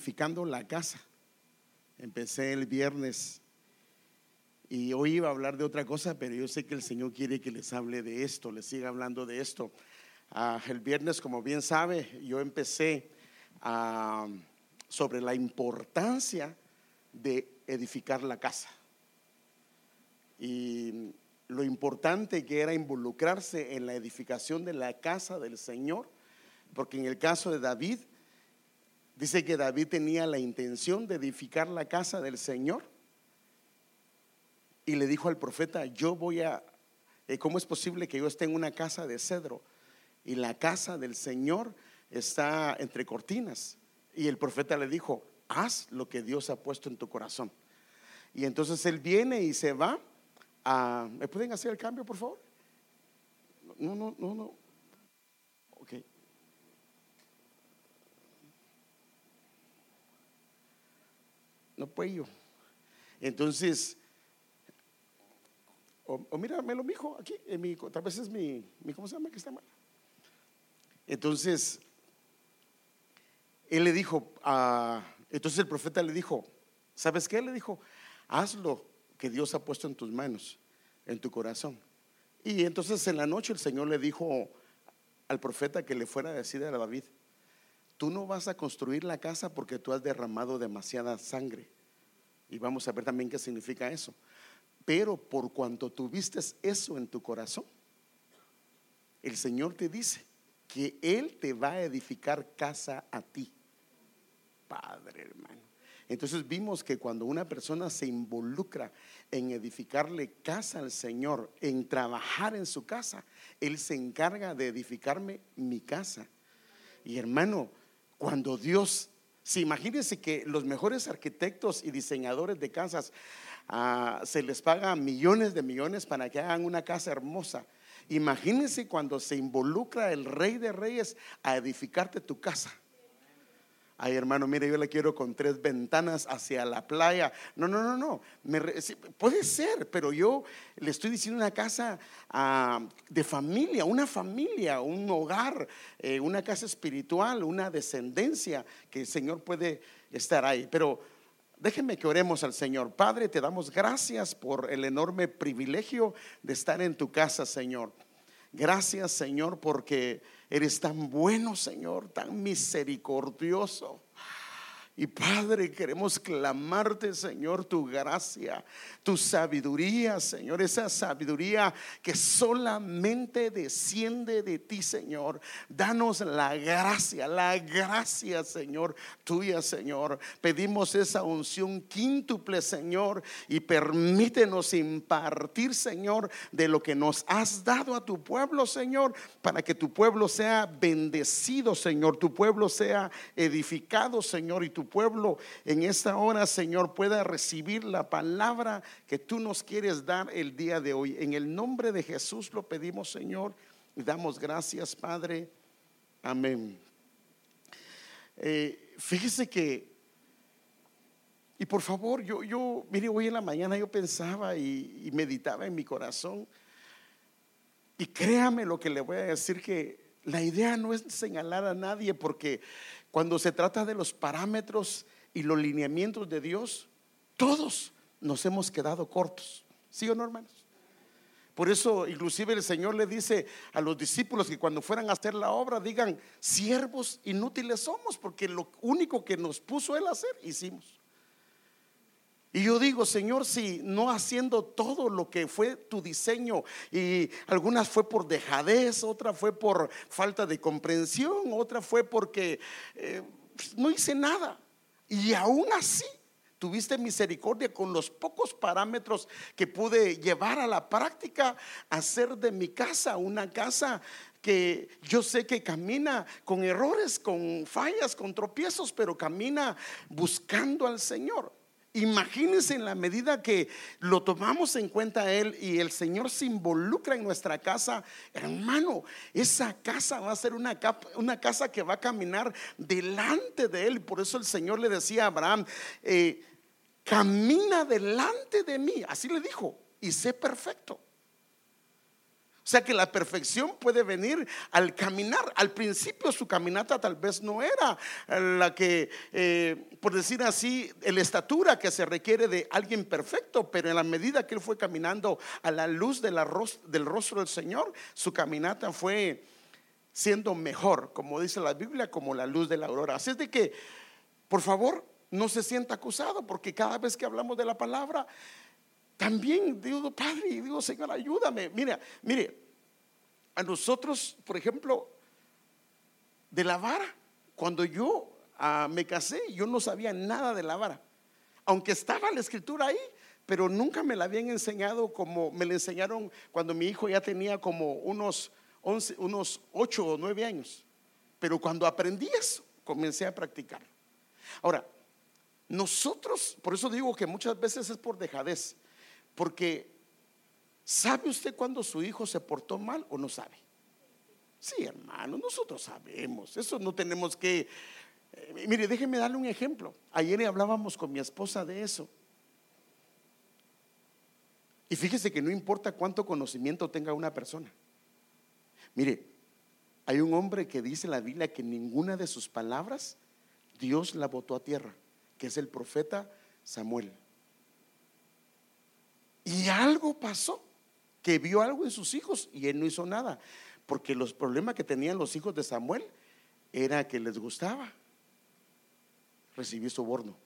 edificando la casa. Empecé el viernes y hoy iba a hablar de otra cosa, pero yo sé que el Señor quiere que les hable de esto, les siga hablando de esto. Ah, el viernes, como bien sabe, yo empecé ah, sobre la importancia de edificar la casa. Y lo importante que era involucrarse en la edificación de la casa del Señor, porque en el caso de David, dice que David tenía la intención de edificar la casa del Señor y le dijo al profeta, yo voy a, eh, ¿cómo es posible que yo esté en una casa de cedro y la casa del Señor está entre cortinas? Y el profeta le dijo, haz lo que Dios ha puesto en tu corazón. Y entonces él viene y se va ¿Me pueden hacer el cambio, por favor? No, no, no, no. Ok. No puedo. Entonces, o, o míramelo, mijo, aquí, en mi, tal vez es mi, mi, ¿cómo se llama? Que está mal. Entonces, él le dijo, a, entonces el profeta le dijo, ¿sabes qué? Le dijo, hazlo que Dios ha puesto en tus manos, en tu corazón. Y entonces en la noche el Señor le dijo al profeta que le fuera a decir a David, tú no vas a construir la casa porque tú has derramado demasiada sangre. Y vamos a ver también qué significa eso. Pero por cuanto tuviste eso en tu corazón, el Señor te dice que Él te va a edificar casa a ti. Padre hermano. Entonces vimos que cuando una persona se involucra en edificarle casa al Señor, en trabajar en su casa, Él se encarga de edificarme mi casa. Y hermano, cuando Dios, si imagínense que los mejores arquitectos y diseñadores de casas ah, se les paga millones de millones para que hagan una casa hermosa. Imagínense cuando se involucra el Rey de Reyes a edificarte tu casa. Ay, hermano, mire, yo le quiero con tres ventanas hacia la playa. No, no, no, no. puede ser, pero yo le estoy diciendo una casa ah, de familia, una familia, un hogar, eh, una casa espiritual, una descendencia que el Señor puede estar ahí. Pero déjenme que oremos al Señor. Padre, te damos gracias por el enorme privilegio de estar en tu casa, Señor. Gracias, Señor, porque Eres tan bueno, Señor, tan misericordioso. Y Padre, queremos clamarte, Señor, tu gracia, tu sabiduría, Señor, esa sabiduría que solamente desciende de ti, Señor. Danos la gracia, la gracia, Señor, tuya, Señor. Pedimos esa unción quíntuple, Señor, y permítenos impartir, Señor, de lo que nos has dado a tu pueblo, Señor, para que tu pueblo sea bendecido, Señor, tu pueblo sea edificado, Señor, y tu pueblo en esta hora, Señor, pueda recibir la palabra que tú nos quieres dar el día de hoy. En el nombre de Jesús lo pedimos, Señor, y damos gracias, Padre. Amén. Eh, fíjese que, y por favor, yo, yo, mire, hoy en la mañana yo pensaba y, y meditaba en mi corazón, y créame lo que le voy a decir que la idea no es señalar a nadie porque cuando se trata de los parámetros y los lineamientos de Dios, todos nos hemos quedado cortos. ¿Sí o no, hermanos? Por eso, inclusive el Señor le dice a los discípulos que cuando fueran a hacer la obra digan, siervos inútiles somos, porque lo único que nos puso Él a hacer, hicimos. Y yo digo, Señor, si no haciendo todo lo que fue tu diseño, y algunas fue por dejadez, otra fue por falta de comprensión, otra fue porque eh, no hice nada. Y aún así tuviste misericordia con los pocos parámetros que pude llevar a la práctica, hacer de mi casa una casa que yo sé que camina con errores, con fallas, con tropiezos, pero camina buscando al Señor. Imagínense en la medida que lo tomamos en cuenta Él y el Señor se involucra en nuestra casa, hermano, esa casa va a ser una, una casa que va a caminar delante de Él. Por eso el Señor le decía a Abraham, eh, camina delante de mí, así le dijo, y sé perfecto. O sea que la perfección puede venir al caminar. Al principio su caminata tal vez no era la que, eh, por decir así, la estatura que se requiere de alguien perfecto, pero en la medida que él fue caminando a la luz del rostro del Señor, su caminata fue siendo mejor, como dice la Biblia, como la luz de la aurora. Así es de que, por favor, no se sienta acusado, porque cada vez que hablamos de la palabra, también digo, Padre, digo, Señor, ayúdame. Mira, mire, a nosotros, por ejemplo, de la vara, cuando yo ah, me casé, yo no sabía nada de la vara. Aunque estaba la escritura ahí, pero nunca me la habían enseñado como me la enseñaron cuando mi hijo ya tenía como unos 11, unos 8 o 9 años. Pero cuando aprendí eso, comencé a practicar. Ahora, nosotros, por eso digo que muchas veces es por dejadez, porque ¿sabe usted cuando su hijo se portó mal o no sabe? Sí, hermano, nosotros sabemos, eso no tenemos que... Eh, mire, déjeme darle un ejemplo. Ayer hablábamos con mi esposa de eso. Y fíjese que no importa cuánto conocimiento tenga una persona. Mire, hay un hombre que dice la Biblia que ninguna de sus palabras Dios la botó a tierra, que es el profeta Samuel. Y algo pasó, que vio algo en sus hijos y él no hizo nada, porque los problemas que tenían los hijos de Samuel era que les gustaba recibir soborno,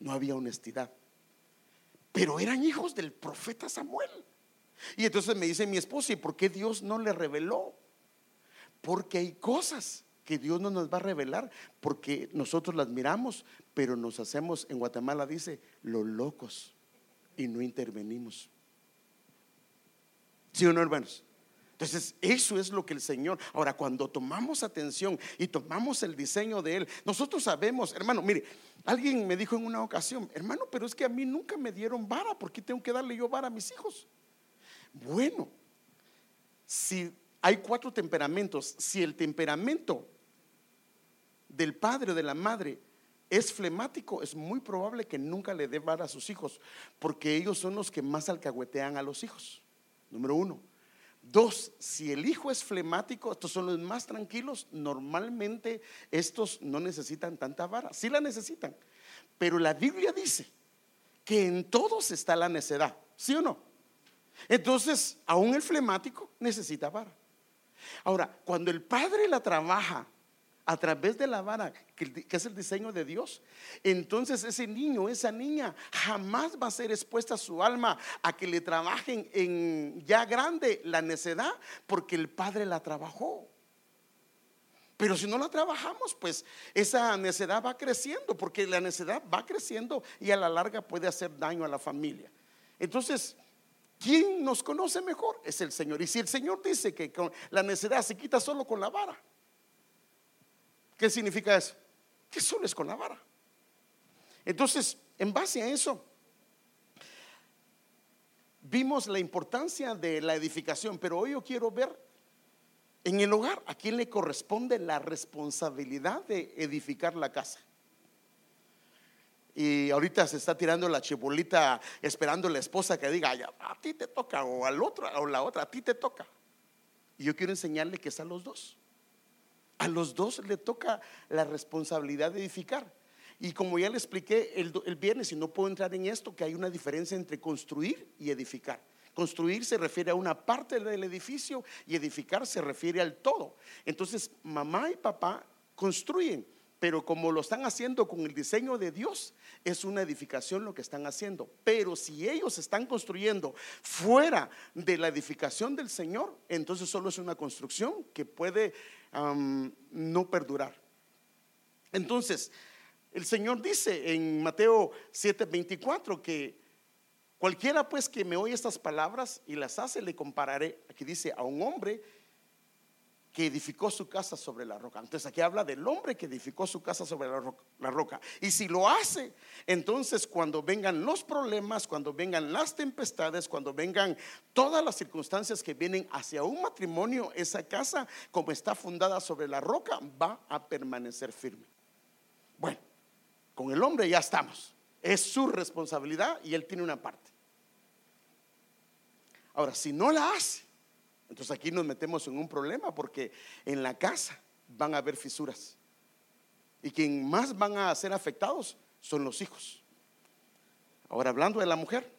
no había honestidad, pero eran hijos del profeta Samuel. Y entonces me dice mi esposa, ¿y por qué Dios no le reveló? Porque hay cosas que Dios no nos va a revelar porque nosotros las miramos, pero nos hacemos, en Guatemala dice, los locos y no intervenimos. ¿Sí o no, hermanos? Entonces, eso es lo que el Señor, ahora cuando tomamos atención y tomamos el diseño de Él, nosotros sabemos, hermano, mire, alguien me dijo en una ocasión, hermano, pero es que a mí nunca me dieron vara, ¿por qué tengo que darle yo vara a mis hijos? Bueno, si hay cuatro temperamentos. Si el temperamento del padre o de la madre es flemático, es muy probable que nunca le dé vara a sus hijos, porque ellos son los que más alcahuetean a los hijos. Número uno. Dos, si el hijo es flemático, estos son los más tranquilos, normalmente estos no necesitan tanta vara, sí la necesitan, pero la Biblia dice que en todos está la necedad, ¿sí o no? Entonces, aún el flemático necesita vara. Ahora, cuando el Padre la trabaja a través de la vara, que, es el diseño de Dios, entonces ese niño, esa niña, jamás va a ser expuesta su alma a que le trabajen en ya grande la necedad, porque el Padre la trabajó. Pero si no la trabajamos, pues esa necedad va creciendo, porque la necedad va creciendo y a la larga puede hacer daño a la familia. Entonces, ¿Quién nos conoce mejor? Es el Señor. Y si el Señor dice que la necedad se quita solo con la vara, ¿qué significa eso? Que solo es con la vara. Entonces, en base a eso, vimos la importancia de la edificación, pero hoy yo quiero ver en el hogar a quién le corresponde la responsabilidad de edificar la casa. Y ahorita se está tirando la chibolita esperando la esposa que diga, a ti te toca, o al otro, o la otra, a ti te toca. Y yo quiero enseñarle que es a los dos. A los dos le toca la responsabilidad de edificar. Y como ya le expliqué el, el viernes, y no puedo entrar en esto, que hay una diferencia entre construir y edificar. Construir se refiere a una parte del edificio y edificar se refiere al todo. Entonces, mamá y papá construyen pero como lo están haciendo con el diseño de Dios, es una edificación lo que están haciendo. Pero si ellos están construyendo fuera de la edificación del Señor, entonces solo es una construcción que puede no perdurar. Entonces, el Señor dice en Mateo 7:24 que cualquiera pues que me oye estas palabras y las hace, le compararé, aquí dice, a un hombre edificó su casa sobre la roca. Entonces aquí habla del hombre que edificó su casa sobre la roca, Y si lo hace, entonces cuando vengan los problemas, cuando vengan las tempestades, cuando vengan todas las circunstancias que vienen hacia un matrimonio, esa casa, como está fundada sobre la roca, va a permanecer firme. Bueno, con el hombre ya estamos. Es su responsabilidad y él tiene una parte. Ahora, si no la hace, Entonces aquí nos metemos en un problema porque en la casa van a haber fisuras. Y quien más van a ser afectados son los hijos. Ahora hablando de la mujer,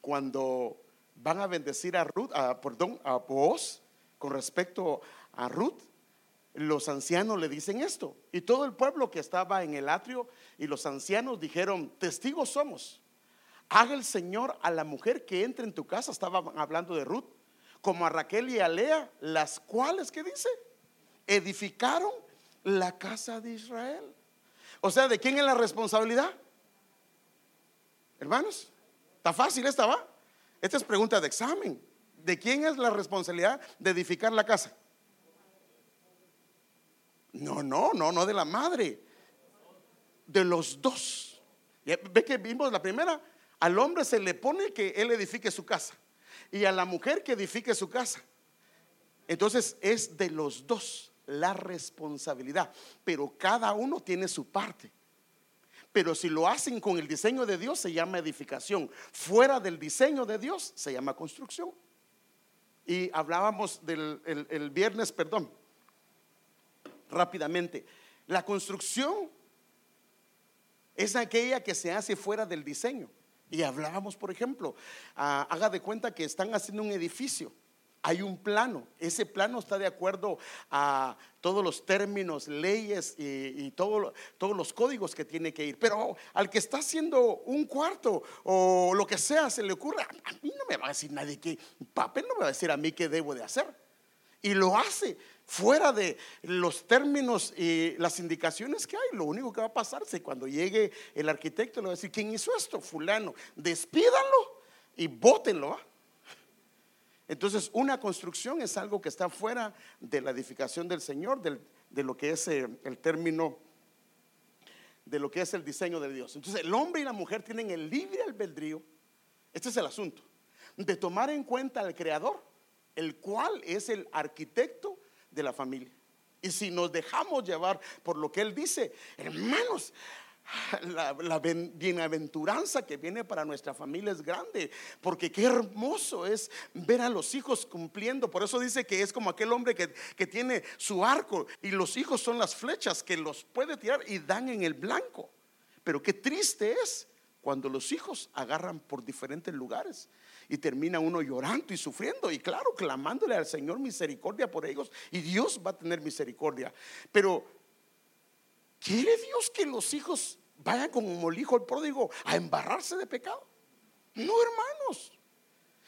cuando van a bendecir a Ruth, a, perdón, a Boaz con respecto a Ruth, los ancianos le dicen esto. Y todo el pueblo que estaba en el atrio y los ancianos dijeron, testigos somos. Haga el Señor a la mujer que entre en tu casa, estaba hablando de Ruth, como a Raquel y a Lea, las cuales, ¿qué dice? Edificaron la casa de Israel. O sea, ¿de quién es la responsabilidad? Hermanos, está fácil esta, ¿va? Esta es pregunta de examen. ¿De quién es la responsabilidad de edificar la casa? No, no, no, no de la madre. De los dos. ¿Ve que vimos la primera? Al hombre se le pone que él edifique su casa. Y a la mujer que edifique su casa. Entonces es de los dos la responsabilidad. Pero cada uno tiene su parte. Pero si lo hacen con el diseño de Dios, se llama edificación. Fuera del diseño de Dios, se llama construcción. Y hablábamos del el viernes, perdón, rápidamente. La construcción es aquella que se hace fuera del diseño. Y hablábamos, por ejemplo, haga de cuenta que están haciendo un edificio. Hay un plano, ese plano está de acuerdo a todos los términos, leyes y, todos los códigos que tiene que ir. Pero al que está haciendo un cuarto o lo que sea, se le ocurre, a mí no me va a decir nadie que, papel no me va a decir a mí qué debo de hacer. Y lo hace fuera de los términos y las indicaciones que hay. Lo único que va a pasarse cuando llegue el arquitecto le va a decir, ¿quién hizo esto? Fulano, despídanlo y bótenlo. Entonces, una construcción es algo que está fuera de la edificación del Señor, de lo que es eh, el término, de lo que es el diseño de Dios. Entonces, el hombre y la mujer tienen el libre albedrío, este es el asunto, de tomar en cuenta al Creador, el cual es el arquitecto de la familia. Y si nos dejamos llevar por lo que Él dice, hermanos, la, bienaventuranza que viene para nuestra familia es grande, porque qué hermoso es ver a los hijos cumpliendo. Por eso dice que es como aquel hombre que, que tiene su arco y los hijos son las flechas que los puede tirar y dan en el blanco. Pero qué triste es cuando los hijos agarran por diferentes lugares y termina uno llorando y sufriendo y claro, clamándole al Señor misericordia por ellos y Dios va a tener misericordia. Pero ¿quiere Dios que los hijos vayan como el hijo el pródigo a embarrarse de pecado? No, hermanos.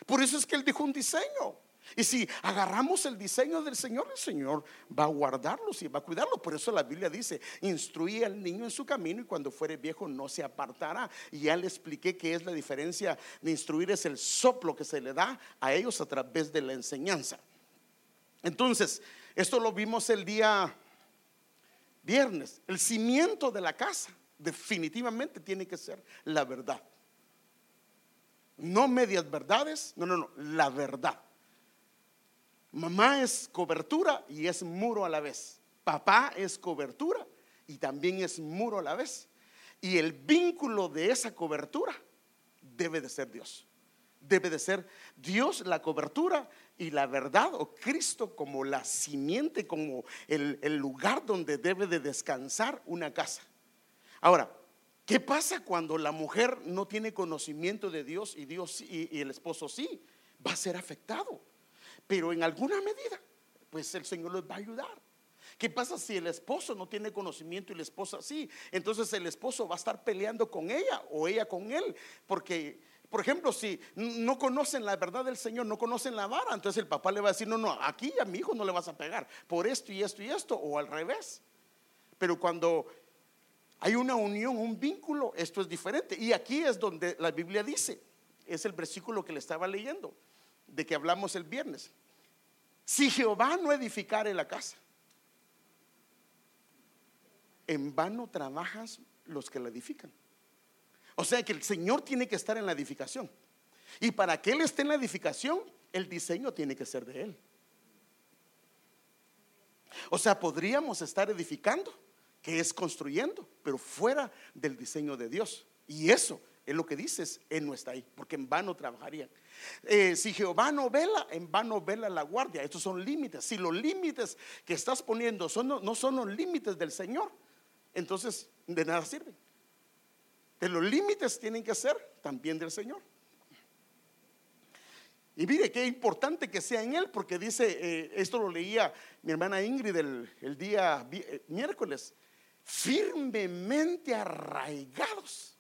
Por eso es que Él dijo un diseño. Y si agarramos el diseño del Señor, el Señor va a guardarlos y va a cuidarlos. Por eso la Biblia dice, instruye al niño en su camino y cuando fuere viejo no se apartará. Y ya le expliqué que es la diferencia de instruir, es el soplo que se le da a ellos a través de la enseñanza. Entonces, esto lo vimos el día viernes. El cimiento de la casa definitivamente tiene que ser la verdad. No medias verdades, no, no, no, la verdad. Mamá es cobertura y es muro a la vez. Papá es cobertura y también es muro a la vez. Y el vínculo de esa cobertura debe de ser Dios. Debe de ser Dios la cobertura y la verdad o Cristo como la simiente, como el, lugar donde debe de descansar una casa. Ahora, ¿qué pasa cuando la mujer no tiene conocimiento de Dios y Dios y el esposo sí? Va a ser afectado pero en alguna medida, pues el Señor les va a ayudar. ¿Qué pasa si el esposo no tiene conocimiento y la esposa sí? Entonces el esposo va a estar peleando con ella o ella con él, porque por ejemplo, si no conocen la verdad del Señor, no conocen la vara, entonces el papá le va a decir, no, no, aquí a mi hijo no le vas a pegar por esto y esto y esto, o al revés. Pero cuando hay una unión, un vínculo, esto es diferente. Y aquí es donde la Biblia dice, es el versículo que le estaba leyendo de que hablamos el viernes. Si Jehová no edificare la casa, en vano trabajas los que la edifican. O sea que el Señor tiene que estar en la edificación. Y para que Él esté en la edificación, el diseño tiene que ser de Él. O sea, podríamos estar edificando, que es construyendo, pero fuera del diseño de Dios. Y eso Es lo que dices, Él no está ahí, porque en vano trabajarían. Eh, si Jehová no vela, en vano vela la guardia. Estos son límites. Si los límites que estás poniendo no son los límites del Señor, entonces de nada sirven. De los límites tienen que ser también del Señor. Y mire qué importante que sea en Él, porque dice, eh, esto lo leía mi hermana Ingrid el, día eh, miércoles, firmemente arraigados.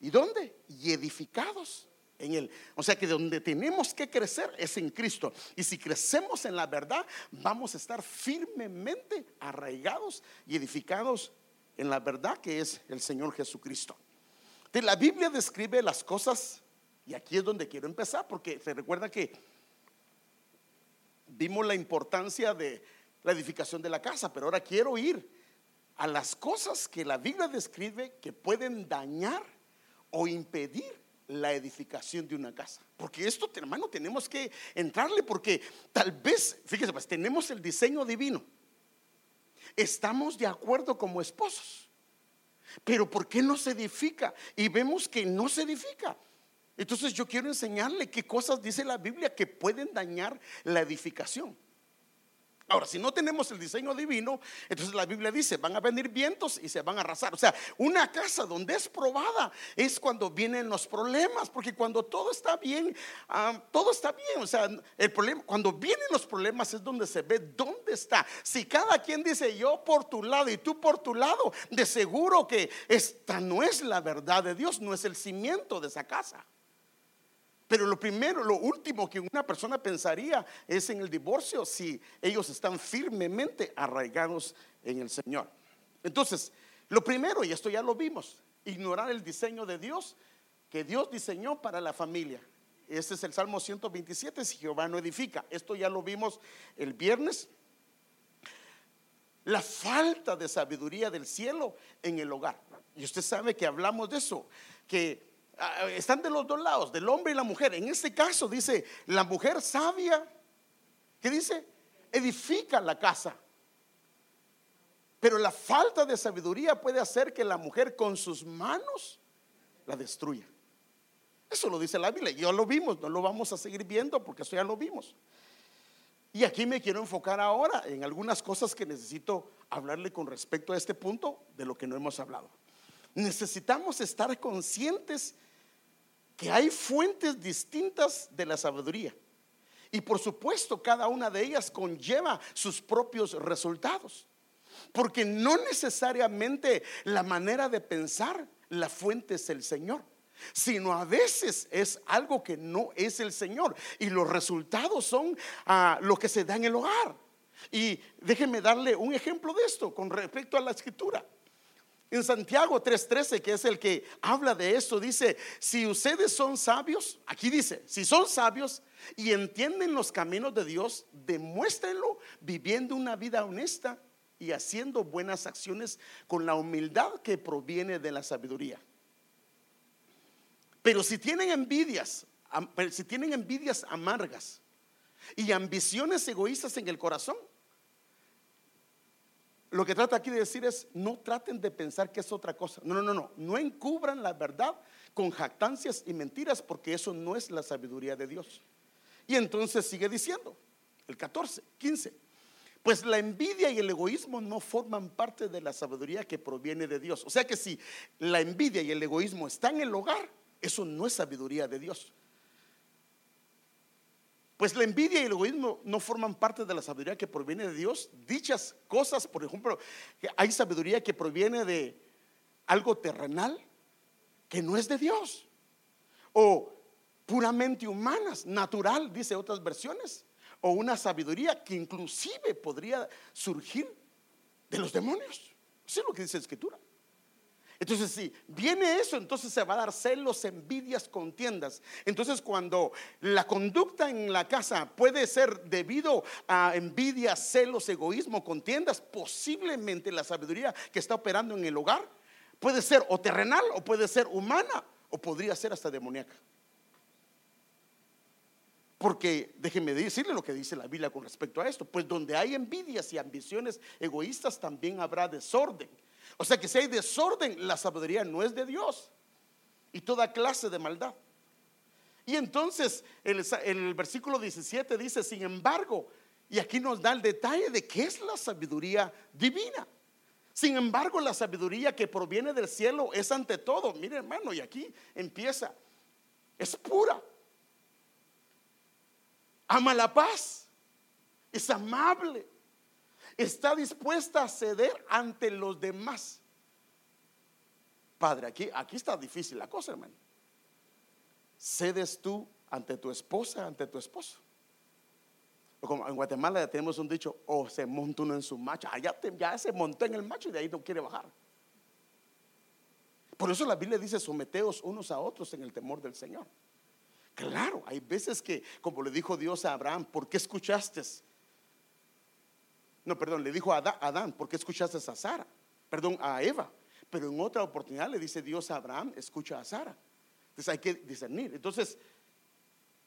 ¿Y dónde? Y edificados en Él. O sea que donde tenemos que crecer es en Cristo. Y si crecemos en la verdad, vamos a estar firmemente arraigados y edificados en la verdad que es el Señor Jesucristo. la Biblia describe las cosas, y aquí es donde quiero empezar, porque se recuerda que vimos la importancia de la edificación de la casa, pero ahora quiero ir a las cosas que la Biblia describe que pueden dañar o impedir la edificación de una casa. Porque esto, hermano, tenemos que entrarle porque tal vez, fíjese, pues tenemos el diseño divino. Estamos de acuerdo como esposos. Pero ¿por qué no se edifica? Y vemos que no se edifica. Entonces yo quiero enseñarle qué cosas dice la Biblia que pueden dañar la edificación. Ahora, si no tenemos el diseño divino, entonces la Biblia dice, van a venir vientos y se van a arrasar. O sea, una casa donde es probada es cuando vienen los problemas, porque cuando todo está bien, ah, todo está bien. O sea, el problema, cuando vienen los problemas es donde se ve dónde está. Si cada quien dice yo por tu lado y tú por tu lado, de seguro que esta no es la verdad de Dios, no es el cimiento de esa casa. Pero lo primero, lo último que una persona pensaría es en el divorcio si ellos están firmemente arraigados en el Señor. Entonces, lo primero, y esto ya lo vimos, ignorar el diseño de Dios que Dios diseñó para la familia. Ese es el Salmo 127, si Jehová no edifica. Esto ya lo vimos el viernes. La falta de sabiduría del cielo en el hogar. Y usted sabe que hablamos de eso, que están de los dos lados, del hombre y la mujer. En este caso dice, la mujer sabia, ¿qué dice? Edifica la casa. Pero la falta de sabiduría puede hacer que la mujer con sus manos la destruya. Eso lo dice la Biblia. Ya lo vimos, no lo vamos a seguir viendo porque eso ya lo vimos. Y aquí me quiero enfocar ahora en algunas cosas que necesito hablarle con respecto a este punto de lo que no hemos hablado. Necesitamos estar conscientes que hay fuentes distintas de la sabiduría. Y por supuesto, cada una de ellas conlleva sus propios resultados. Porque no necesariamente la manera de pensar, la fuente es el Señor, sino a veces es algo que no es el Señor. Y los resultados son ah, lo que se da en el hogar. Y déjenme darle un ejemplo de esto con respecto a la escritura. En Santiago 3:13, que es el que habla de esto, dice, si ustedes son sabios, aquí dice, si son sabios y entienden los caminos de Dios, demuéstrenlo viviendo una vida honesta y haciendo buenas acciones con la humildad que proviene de la sabiduría. Pero si tienen envidias, si tienen envidias amargas y ambiciones egoístas en el corazón, lo que trata aquí de decir es, no traten de pensar que es otra cosa. No, no, no, no. No encubran la verdad con jactancias y mentiras porque eso no es la sabiduría de Dios. Y entonces sigue diciendo, el 14, 15. Pues la envidia y el egoísmo no forman parte de la sabiduría que proviene de Dios. O sea que si la envidia y el egoísmo están en el hogar, eso no es sabiduría de Dios. Pues la envidia y el egoísmo no forman parte de la sabiduría que proviene de Dios. Dichas cosas, por ejemplo, hay sabiduría que proviene de algo terrenal que no es de Dios. O puramente humanas, natural, dice otras versiones. O una sabiduría que inclusive podría surgir de los demonios. Eso es lo que dice la escritura. Entonces, si viene eso, entonces se va a dar celos, envidias, contiendas. Entonces, cuando la conducta en la casa puede ser debido a envidias, celos, egoísmo, contiendas, posiblemente la sabiduría que está operando en el hogar puede ser o terrenal o puede ser humana o podría ser hasta demoníaca. Porque déjenme decirle lo que dice la Biblia con respecto a esto. Pues donde hay envidias y ambiciones egoístas también habrá desorden. O sea que si hay desorden, la sabiduría no es de Dios. y toda clase de maldad. Y entonces el, el versículo 17 dice, sin embargo, y aquí nos da el detalle de qué es la sabiduría divina. Sin embargo, la sabiduría que proviene del cielo es ante todo, mire hermano, y aquí empieza, es pura. Ama la paz, es amable, está dispuesta a ceder ante los demás. Padre, aquí, aquí está difícil la cosa, hermano. ¿Cedes tú ante tu esposa, ante tu esposo? Como en Guatemala tenemos un dicho, o se monta uno en su macho, allá ya se montó en el macho y de ahí no quiere bajar. Por eso la Biblia dice, someteos unos a otros en el temor del Señor. Claro, hay veces que, como le dijo Dios a Abraham, ¿por qué escuchaste? No, perdón, le dijo a Adán, ¿por qué escuchaste a Sara? Perdón, a Eva. Pero en otra oportunidad le dice Dios a Abraham, escucha a Sara. Entonces hay que discernir. Entonces,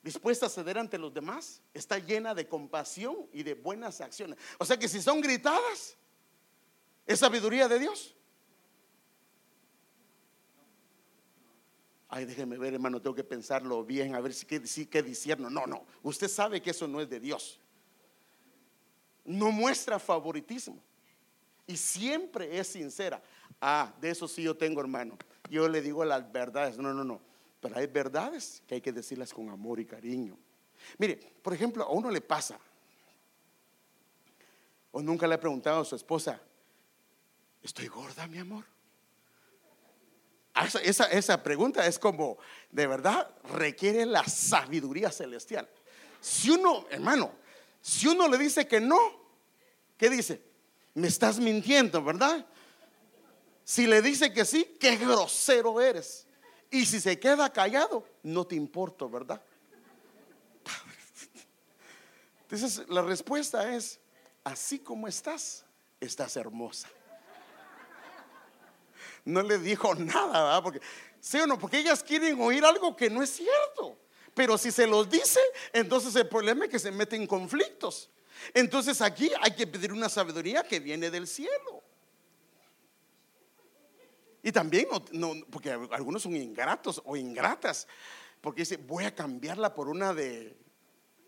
dispuesta a ceder ante los demás, está llena de compasión y de buenas acciones. O sea que si son gritadas, es sabiduría de Dios. Ay, déjeme ver, hermano, tengo que pensarlo bien, a ver si qué, si, qué disierno. No, no, usted sabe que eso no es de Dios. No muestra favoritismo y siempre es sincera. Ah, de eso sí yo tengo, hermano. Yo le digo las verdades. No, no, no. Pero hay verdades que hay que decirlas con amor y cariño. Mire, por ejemplo, a uno le pasa, o nunca le ha preguntado a su esposa, ¿estoy gorda, mi amor? Ah, esa, esa, pregunta es como, de verdad, requiere la sabiduría celestial. Si uno, hermano, si uno le dice que no, ¿qué dice? Me estás mintiendo, ¿verdad? Si le dice que sí, qué grosero eres. Y si se queda callado, no te importa, ¿verdad? Entonces la respuesta es, así como estás, estás hermosa. No le dijo nada, ¿verdad? Porque, ¿sí o no? Porque ellas quieren oír algo que no es cierto. Pero si se los dice, entonces el problema es que se meten en conflictos. Entonces aquí hay que pedir una sabiduría que viene del cielo. Y también, no, porque algunos son ingratos o ingratas, porque dice, voy a cambiarla por una de,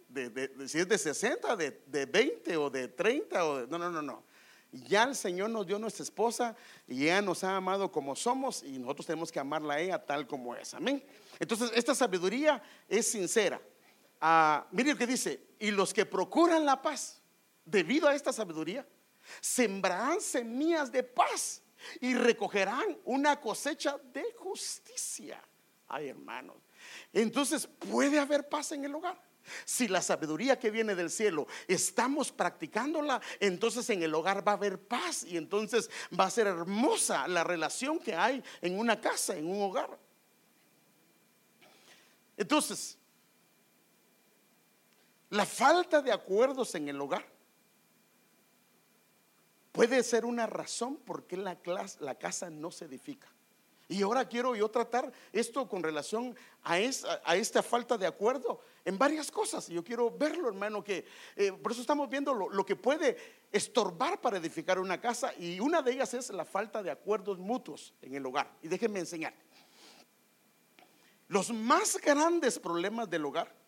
de, si es de 60, de, de 20 o de 30, o no, no, no, no. Ya el Señor nos dio nuestra esposa y ella nos ha amado como somos y nosotros tenemos que amarla a ella tal como es. Amén. Entonces, esta sabiduría es sincera. Ah, mire lo que dice, y los que procuran la paz, debido a esta sabiduría, sembrarán semillas de paz y recogerán una cosecha de justicia. Ay, hermanos. Entonces, ¿puede haber paz en el hogar? Si la sabiduría que viene del cielo estamos practicándola, entonces en el hogar va a haber paz y entonces va a ser hermosa la relación que hay en una casa, en un hogar. Entonces, la falta de acuerdos en el hogar puede ser una razón por qué la, la casa no se edifica. Y ahora quiero yo tratar esto con relación a, a esta falta de acuerdo en varias cosas. Yo quiero verlo, hermano, que eh, por eso estamos viendo lo, que puede estorbar para edificar una casa y una de ellas es la falta de acuerdos mutuos en el hogar. Y déjenme enseñar. Los más grandes problemas del hogar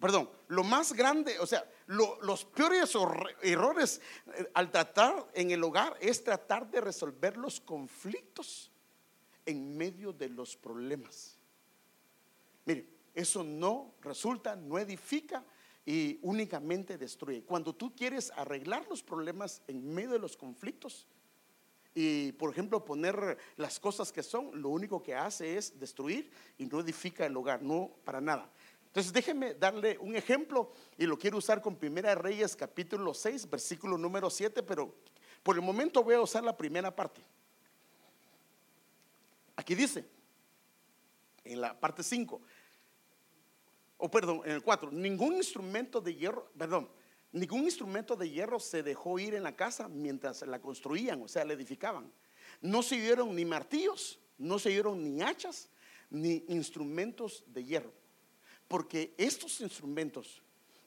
perdón, lo más grande, o sea, los peores errores eh, al tratar en el hogar es tratar de resolver los conflictos en medio de los problemas. Mire, eso no resulta, no edifica y únicamente destruye. Cuando tú quieres arreglar los problemas en medio de los conflictos y, por ejemplo, poner las cosas que son, lo único que hace es destruir y no edifica el hogar, no para nada. Entonces déjenme darle un ejemplo y lo quiero usar con Primera Reyes capítulo 6, versículo número 7, pero por el momento voy a usar la primera parte. Aquí dice, en la parte 5, o perdón, en el 4, ningún instrumento de hierro, perdón, ningún instrumento de hierro se dejó ir en la casa mientras la construían, o sea, la edificaban. No se dieron ni martillos, no se dieron ni hachas, ni instrumentos de hierro porque estos instrumentos,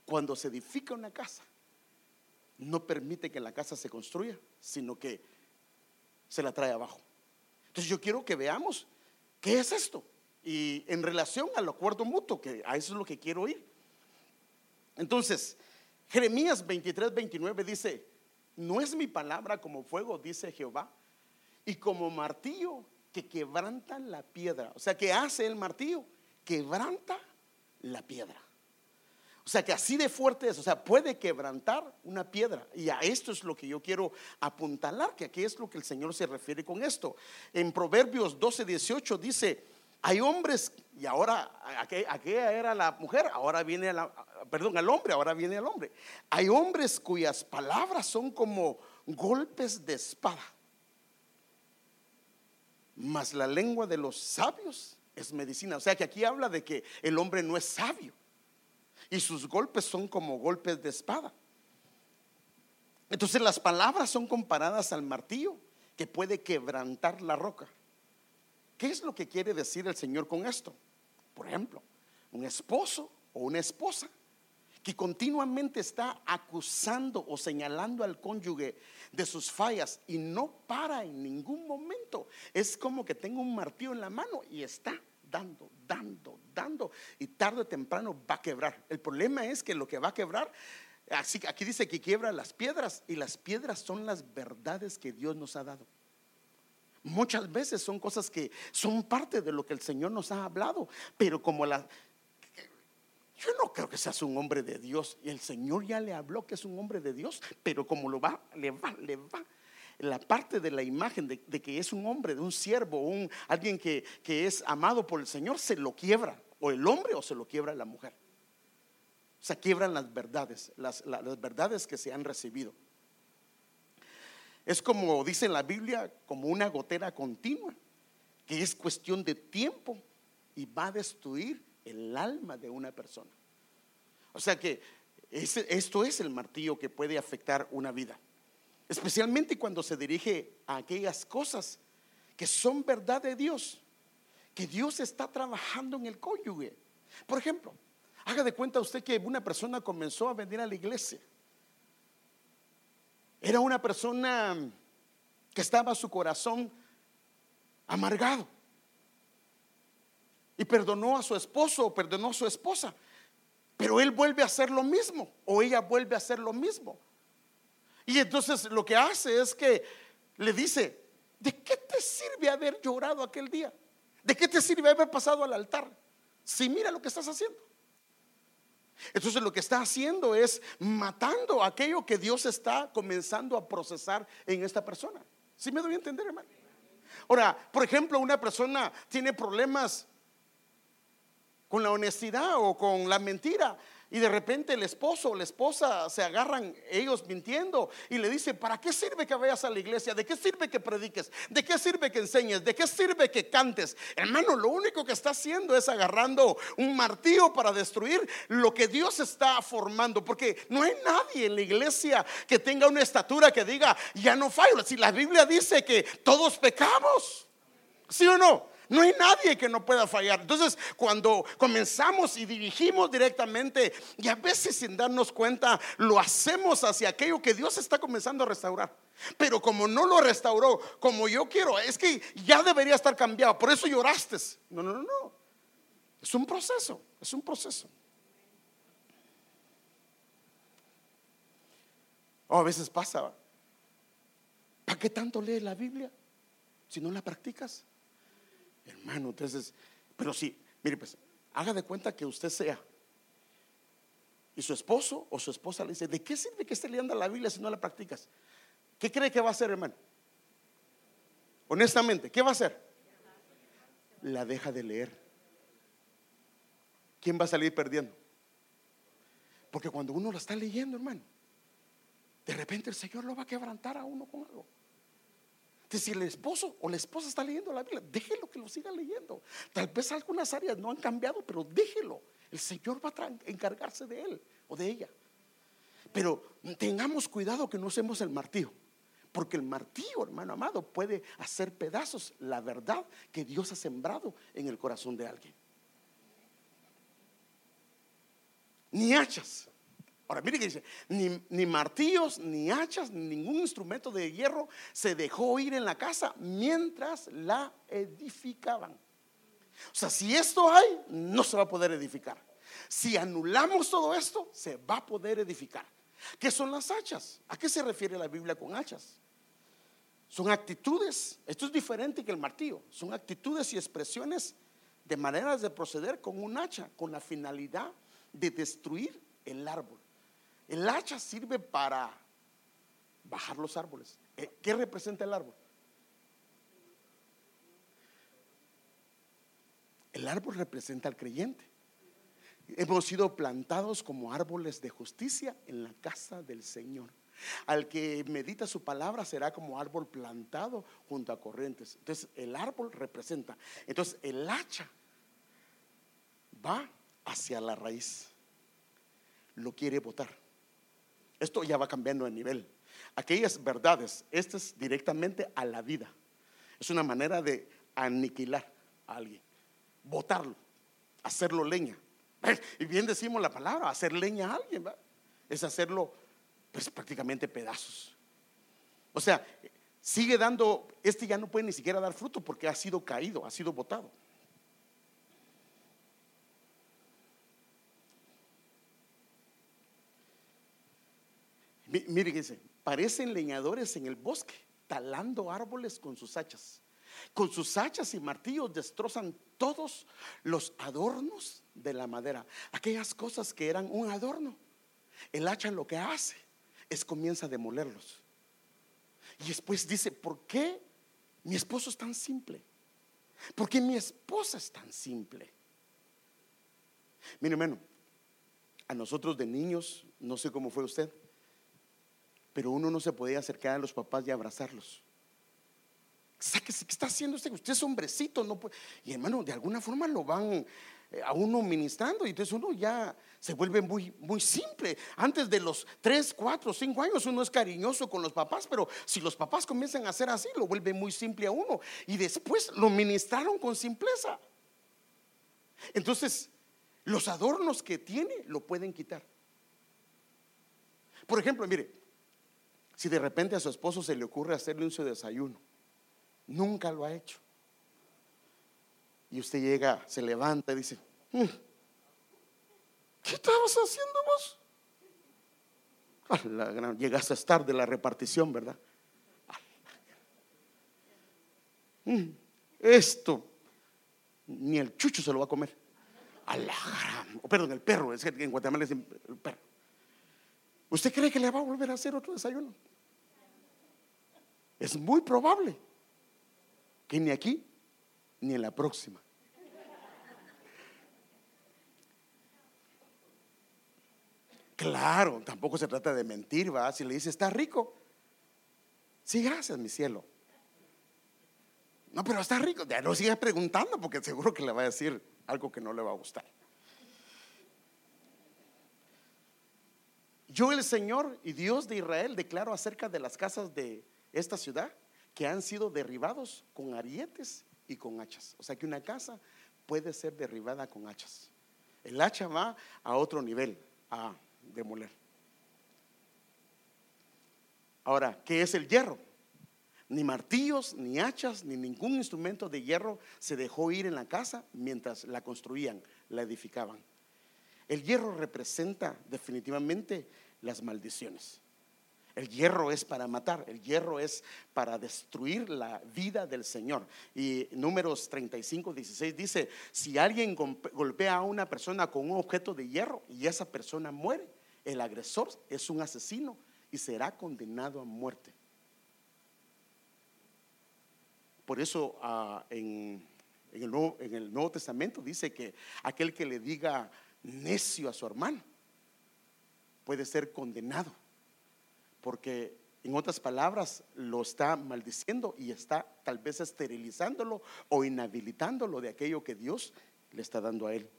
cuando se edifica una casa, no permite que la casa se construya, sino que se la trae abajo. Entonces yo quiero que veamos ¿qué es esto? Y en relación al acuerdo mutuo, que a eso es lo que quiero ir. Entonces, Jeremías 23, 29 dice, no es mi palabra como fuego, dice Jehová, y como martillo que quebranta la piedra. O sea, que hace el martillo? Quebranta la piedra. O sea, que así de fuerte es, o sea, puede quebrantar una piedra. Y a esto es lo que yo quiero apuntalar, que aquí es lo que el Señor se refiere con esto. En Proverbios 12, 18 dice, hay hombres, y ahora aquella era la mujer, ahora viene la, perdón, al hombre, ahora viene el hombre. Hay hombres cuyas palabras son como golpes de espada. Mas la lengua de los sabios es medicina. O sea que aquí habla de que el hombre no es sabio. Y sus golpes son como golpes de espada. Entonces las palabras son comparadas al martillo que puede quebrantar la roca. ¿Qué es lo que quiere decir el Señor con esto? Por ejemplo, un esposo o una esposa que continuamente está acusando o señalando al cónyuge de sus fallas y no para en ningún momento. Es como que tenga un martillo en la mano y está dando, dando, dando y tarde o temprano va a quebrar. El problema es que lo que va a quebrar, aquí dice que quiebra las piedras y las piedras son las verdades que Dios nos ha dado. Muchas veces son cosas que son parte de lo que el Señor nos ha hablado, pero como la, yo no creo que seas un hombre de Dios. Y el Señor ya le habló que es un hombre de Dios, pero como lo va, le va, le va. La parte de la imagen de, que es un hombre, de un siervo, un, alguien que, es amado por el Señor, se lo quiebra, o el hombre o se lo quiebra la mujer. O sea, quiebran las verdades, las, las verdades que se han recibido. Es como dice la Biblia, como una gotera continua, que es cuestión de tiempo y va a destruir el alma de una persona. O sea que esto es el martillo que puede afectar una vida. Especialmente cuando se dirige a aquellas cosas que son verdad de Dios, que Dios está trabajando en el cónyuge. Por ejemplo, haga de cuenta usted que una persona comenzó a venir a la iglesia. Era una persona que estaba su corazón amargado y perdonó a su esposo o perdonó a su esposa. Pero él vuelve a hacer lo mismo o ella vuelve a hacer lo mismo. Y entonces lo que hace es que le dice, ¿de qué te sirve haber llorado aquel día? ¿De qué te sirve haber pasado al altar? Si mira lo que estás haciendo. Entonces lo que está haciendo es matando aquello que Dios está comenzando a procesar en esta persona. ¿Sí me doy a entender, hermano? Ahora, por ejemplo, una persona tiene problemas con la honestidad o con la mentira. Y de repente el esposo o la esposa se agarran ellos mintiendo y le dice, ¿para qué sirve que vayas a la iglesia? ¿De qué sirve que prediques? ¿De qué sirve que enseñes? ¿De qué sirve que cantes? Hermano, lo único que está haciendo es agarrando un martillo para destruir lo que Dios está formando. Porque no hay nadie en la iglesia que tenga una estatura que diga, ya no fallo. Si la Biblia dice que todos pecamos, ¿sí o no? No hay nadie que no pueda fallar. Entonces, cuando comenzamos y dirigimos directamente, y a veces sin darnos cuenta, lo hacemos hacia aquello que Dios está comenzando a restaurar. Pero como no lo restauró como yo quiero, es que ya debería estar cambiado. Por eso lloraste. No, no, no, no. Es un proceso, es un proceso. O a veces pasa, ¿para qué tanto lees la Biblia si no la practicas? Hermano, entonces, pero sí, mire, pues, haga de cuenta que usted sea. Y su esposo o su esposa le dice, ¿de qué sirve que esté leyendo la Biblia si no la practicas? ¿Qué cree que va a hacer, hermano? Honestamente, ¿qué va a hacer? La deja de leer. ¿Quién va a salir perdiendo? Porque cuando uno la está leyendo, hermano, de repente el Señor lo va a quebrantar a uno con algo si el esposo o la esposa está leyendo la Biblia, déjelo que lo siga leyendo. Tal vez algunas áreas no han cambiado, pero déjelo. El Señor va a encargarse de él o de ella. Pero tengamos cuidado que no usemos el martillo. Porque el martillo, hermano amado, puede hacer pedazos la verdad que Dios ha sembrado en el corazón de alguien. Ni hachas. Ahora, mire que dice, ni, martillos, ni hachas, ni ningún instrumento de hierro se dejó ir en la casa mientras la edificaban. O sea, si esto hay, no se va a poder edificar. Si anulamos todo esto, se va a poder edificar. ¿Qué son las hachas? ¿A qué se refiere la Biblia con hachas? Son actitudes, esto es diferente que el martillo, son actitudes y expresiones de maneras de proceder con un hacha, con la finalidad de destruir el árbol. El hacha sirve para bajar los árboles. Eh, ¿Qué representa el árbol? El árbol representa al creyente. Hemos sido plantados como árboles de justicia en la casa del Señor. Al que medita su palabra será como árbol plantado junto a corrientes. Entonces el árbol representa. Entonces el hacha va hacia la raíz. Lo quiere botar. Esto ya va cambiando de nivel. Aquellas verdades, esto es directamente a la vida. Es una manera de aniquilar a alguien, botarlo, hacerlo leña. Y bien decimos la palabra, hacer leña a alguien, es hacerlo pues prácticamente pedazos. O sea, sigue dando, este ya no puede ni siquiera dar fruto porque ha sido caído, ha sido botado. Mire, dice, parecen leñadores en el bosque, talando árboles con sus hachas. Con sus hachas y martillos destrozan todos los adornos de la madera, aquellas cosas que eran un adorno. El hacha lo que hace es comienza a demolerlos. Y después dice, ¿por qué mi esposo es tan simple? ¿Por qué mi esposa es tan simple? Mire, hermano, a nosotros de niños, no sé cómo fue usted, pero uno no se podía acercar a los papás y abrazarlos. ¿qué está haciendo usted? Usted es hombrecito, no puede. Y hermano, de alguna forma lo van eh, a uno ministrando y entonces uno ya se vuelve muy, muy simple. Antes de los 3, 4, 5 años uno es cariñoso con los papás, pero si los papás comienzan a hacer así, lo vuelve muy simple a uno. Y después lo ministraron con simpleza. Entonces, los adornos que tiene lo pueden quitar. Por ejemplo, mire, si de repente a su esposo se le ocurre hacerle un su desayuno, Nunca lo ha hecho. Y usted llega, se levanta y dice, mm, ¿qué estabas haciendo vos? llegaste a estar de la repartición, ¿verdad? Mm, esto, ni el chucho se lo va a comer. perdón, el perro, es que en Guatemala es el perro. ¿Usted cree que le va a volver a hacer otro desayuno? Es muy probable que ni aquí ni en la próxima. Claro, tampoco se trata de mentir, va. Si le dice, está rico. Sí, gracias, mi cielo. No, pero está rico. Ya no sigue preguntando porque seguro que le va a decir algo que no le va a gustar. Yo, el Señor y Dios de Israel, declaro acerca de las casas de esta ciudad que han sido derribados con arietes y con hachas. O sea que una casa puede ser derribada con hachas. El hacha va a otro nivel, a demoler. Ahora, ¿qué es el hierro? Ni martillos, ni hachas, ni ningún instrumento de hierro se dejó ir en la casa mientras la construían, la edificaban. El hierro representa definitivamente las maldiciones. El hierro es para matar, el hierro es para destruir la vida del Señor. Y números 35, 16 dice, si alguien golpea a una persona con un objeto de hierro y esa persona muere, el agresor es un asesino y será condenado a muerte. Por eso ah, en, el Nuevo, en el Nuevo Testamento dice que aquel que le diga necio a su hermano puede ser condenado porque en otras palabras lo está maldiciendo y está tal vez esterilizándolo o inhabilitándolo de aquello que Dios le está dando a él.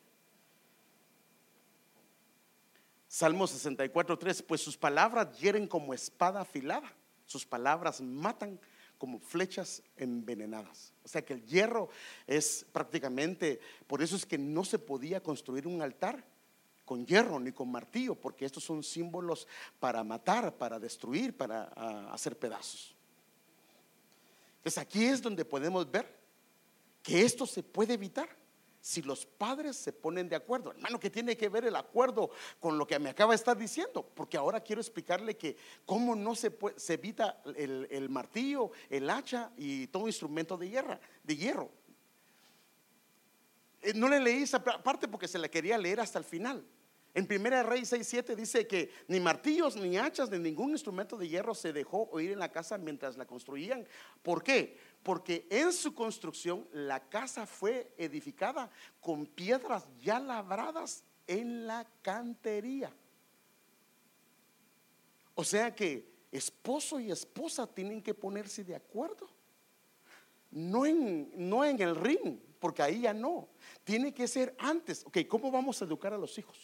Salmo 64, 3, pues sus palabras hieren como espada afilada, sus palabras matan como flechas envenenadas. O sea que el hierro es prácticamente, por eso es que no se podía construir un altar con hierro ni con martillo, porque estos son símbolos para matar, para destruir, para ah, hacer pedazos. Entonces aquí es donde podemos ver que esto se puede evitar si los padres se ponen de acuerdo. Hermano, ¿qué tiene que ver el acuerdo con lo que me acaba de estar diciendo? Porque ahora quiero explicarle que cómo no se, se evita el, martillo, el hacha y todo instrumento de, hierro, de hierro. Eh, no le leí esa parte porque se la quería leer hasta el final. En Primera Rey 6:7 dice que ni martillos, ni hachas, ni ningún instrumento de hierro se dejó oír en la casa mientras la construían. ¿Por qué? Porque en su construcción la casa fue edificada con piedras ya labradas en la cantería. O sea que esposo y esposa tienen que ponerse de acuerdo. No en, no en el ring, porque ahí ya no. Tiene que ser antes. Ok, ¿cómo vamos a educar a los hijos?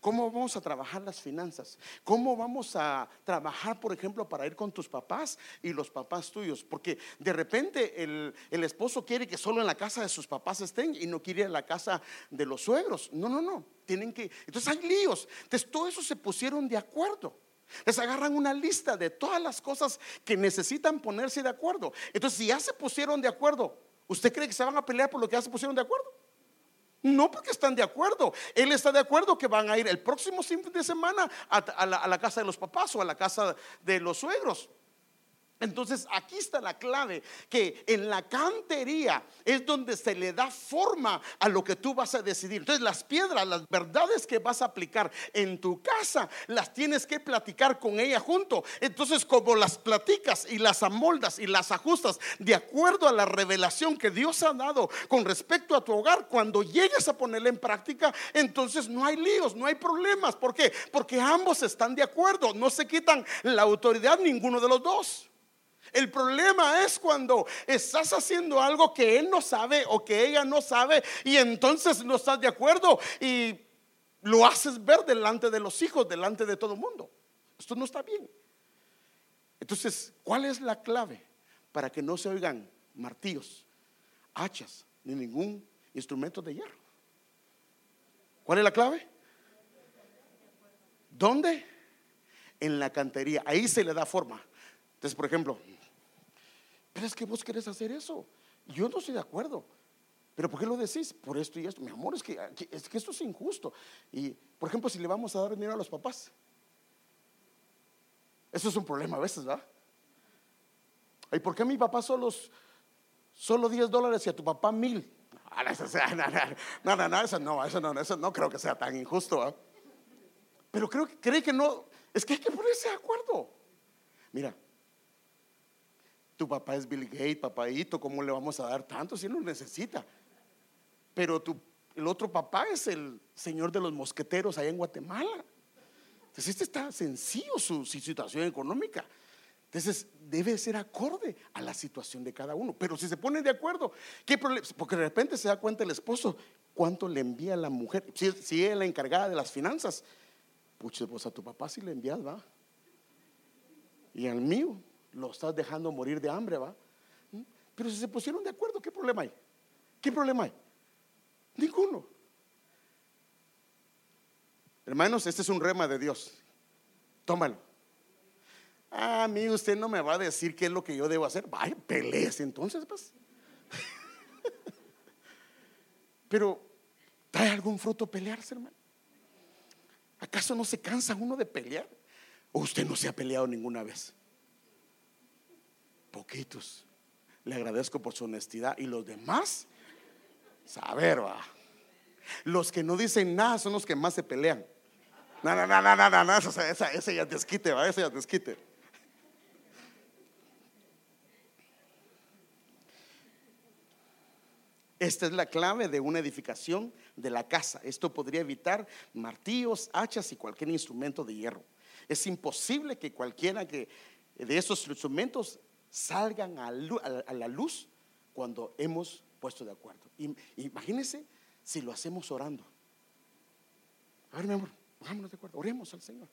¿Cómo vamos a trabajar las finanzas? ¿Cómo vamos a trabajar, por ejemplo, para ir con tus papás y los papás tuyos? Porque de repente el, esposo quiere que solo en la casa de sus papás estén y no quiere ir a la casa de los suegros. No, no, no. Tienen que. Entonces hay líos. Entonces todo eso se pusieron de acuerdo. Les agarran una lista de todas las cosas que necesitan ponerse de acuerdo. Entonces, si ya se pusieron de acuerdo, ¿usted cree que se van a pelear por lo que ya se pusieron de acuerdo? No porque están de acuerdo. Él está de acuerdo que van a ir el próximo fin de semana a, la, casa de los papás o a la casa de los suegros. Entonces aquí está la clave, que en la cantería es donde se le da forma a lo que tú vas a decidir. Entonces las piedras, las verdades que vas a aplicar en tu casa, las tienes que platicar con ella junto. Entonces como las platicas y las amoldas y las ajustas de acuerdo a la revelación que Dios ha dado con respecto a tu hogar, cuando llegues a ponerla en práctica, entonces no hay líos, no hay problemas. ¿Por qué? Porque ambos están de acuerdo, no se quitan la autoridad ninguno de los dos. El problema es cuando estás haciendo algo que él no sabe o que ella no sabe y entonces no estás de acuerdo y lo haces ver delante de los hijos, delante de todo el mundo. Esto no está bien. Entonces, ¿cuál es la clave para que no se oigan martillos, hachas, ni ningún instrumento de hierro? ¿Cuál es la clave? ¿Dónde? En la cantería. Ahí se le da forma. Entonces, por ejemplo, pero es que vos querés hacer eso. Yo no estoy de acuerdo. ¿Pero por qué lo decís? Por esto y esto. Mi amor, es que, es que esto es injusto. Y, por ejemplo, si le vamos a dar dinero a los papás. Eso es un problema a veces, ¿verdad? ¿Y por qué mi papá solo, solo 10 dólares y a tu papá mil? No, no, no, eso no, eso no, eso no creo que sea tan injusto. Pero creo que cree que no, es que hay que ponerse de acuerdo. Mira, tu papá es Bill Gates, papadito, ¿cómo le vamos a dar tanto si lo necesita? Pero tu, el otro papá es el señor de los mosqueteros allá en Guatemala. Entonces, este está sencillo su, situación económica. Entonces, debe ser acorde a la situación de cada uno. Pero si se pone de acuerdo, ¿qué problema? Porque de repente se da cuenta el esposo cuánto le envía la mujer. Si, es la encargada de las finanzas, pues a tu papá si le envías, va. Y al mío, lo estás dejando morir de hambre, ¿va? ¿Mm? Pero si se pusieron de acuerdo, ¿qué problema hay? ¿Qué problema hay? Ninguno. Hermanos, este es un rema de Dios. Tómalo. a mí usted no me va a decir qué es lo que yo debo hacer. Vaya, pelees entonces, pues. Pero, ¿trae algún fruto pelearse, hermano? ¿Acaso no se cansa uno de pelear? ¿O usted no se ha peleado ninguna vez? Poquitos. Le agradezco por su honestidad. Y los demás, saber, va. Los que no dicen nada son los que más se pelean. No, no, no, no, no, no, esa, esa, ya desquite, va, esa ya desquite. Esta es la clave de una edificación de la casa. Esto podría evitar martillos, hachas y cualquier instrumento de hierro. Es imposible que cualquiera que de esos instrumentos salgan a, la luz cuando hemos puesto de acuerdo. Imagínense si lo hacemos orando. A ver, mi amor, de acuerdo, oremos al Señor.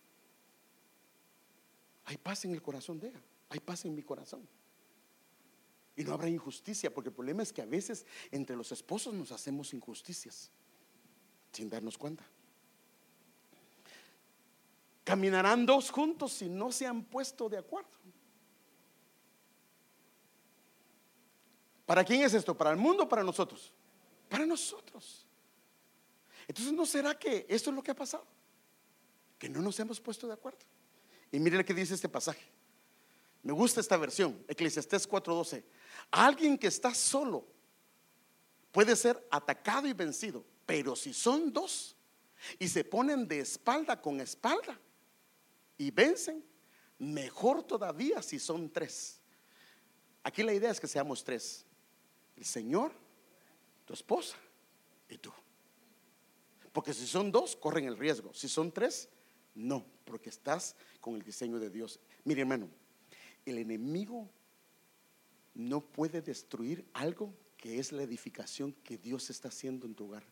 Hay paz en el corazón de ella, hay paz en mi corazón. Y no habrá injusticia, porque el problema es que a veces entre los esposos nos hacemos injusticias sin darnos cuenta. Caminarán dos juntos si no se han puesto de acuerdo. ¿Para quién es esto? ¿Para el mundo o para nosotros? Para nosotros. Entonces, ¿no será que esto es lo que ha pasado? Que no nos hemos puesto de acuerdo. Y mire lo que dice este pasaje. Me gusta esta versión, Eclesiastés 4:12. Alguien que está solo puede ser atacado y vencido, pero si son dos y se ponen de espalda con espalda y vencen, mejor todavía si son tres. Aquí la idea es que seamos tres. El Señor, tu esposa y tú. Porque si son dos, corren el riesgo. Si son tres, no, porque estás con el diseño de Dios. Mire, hermano, el enemigo no puede destruir algo que es la edificación que Dios está haciendo en tu hogar.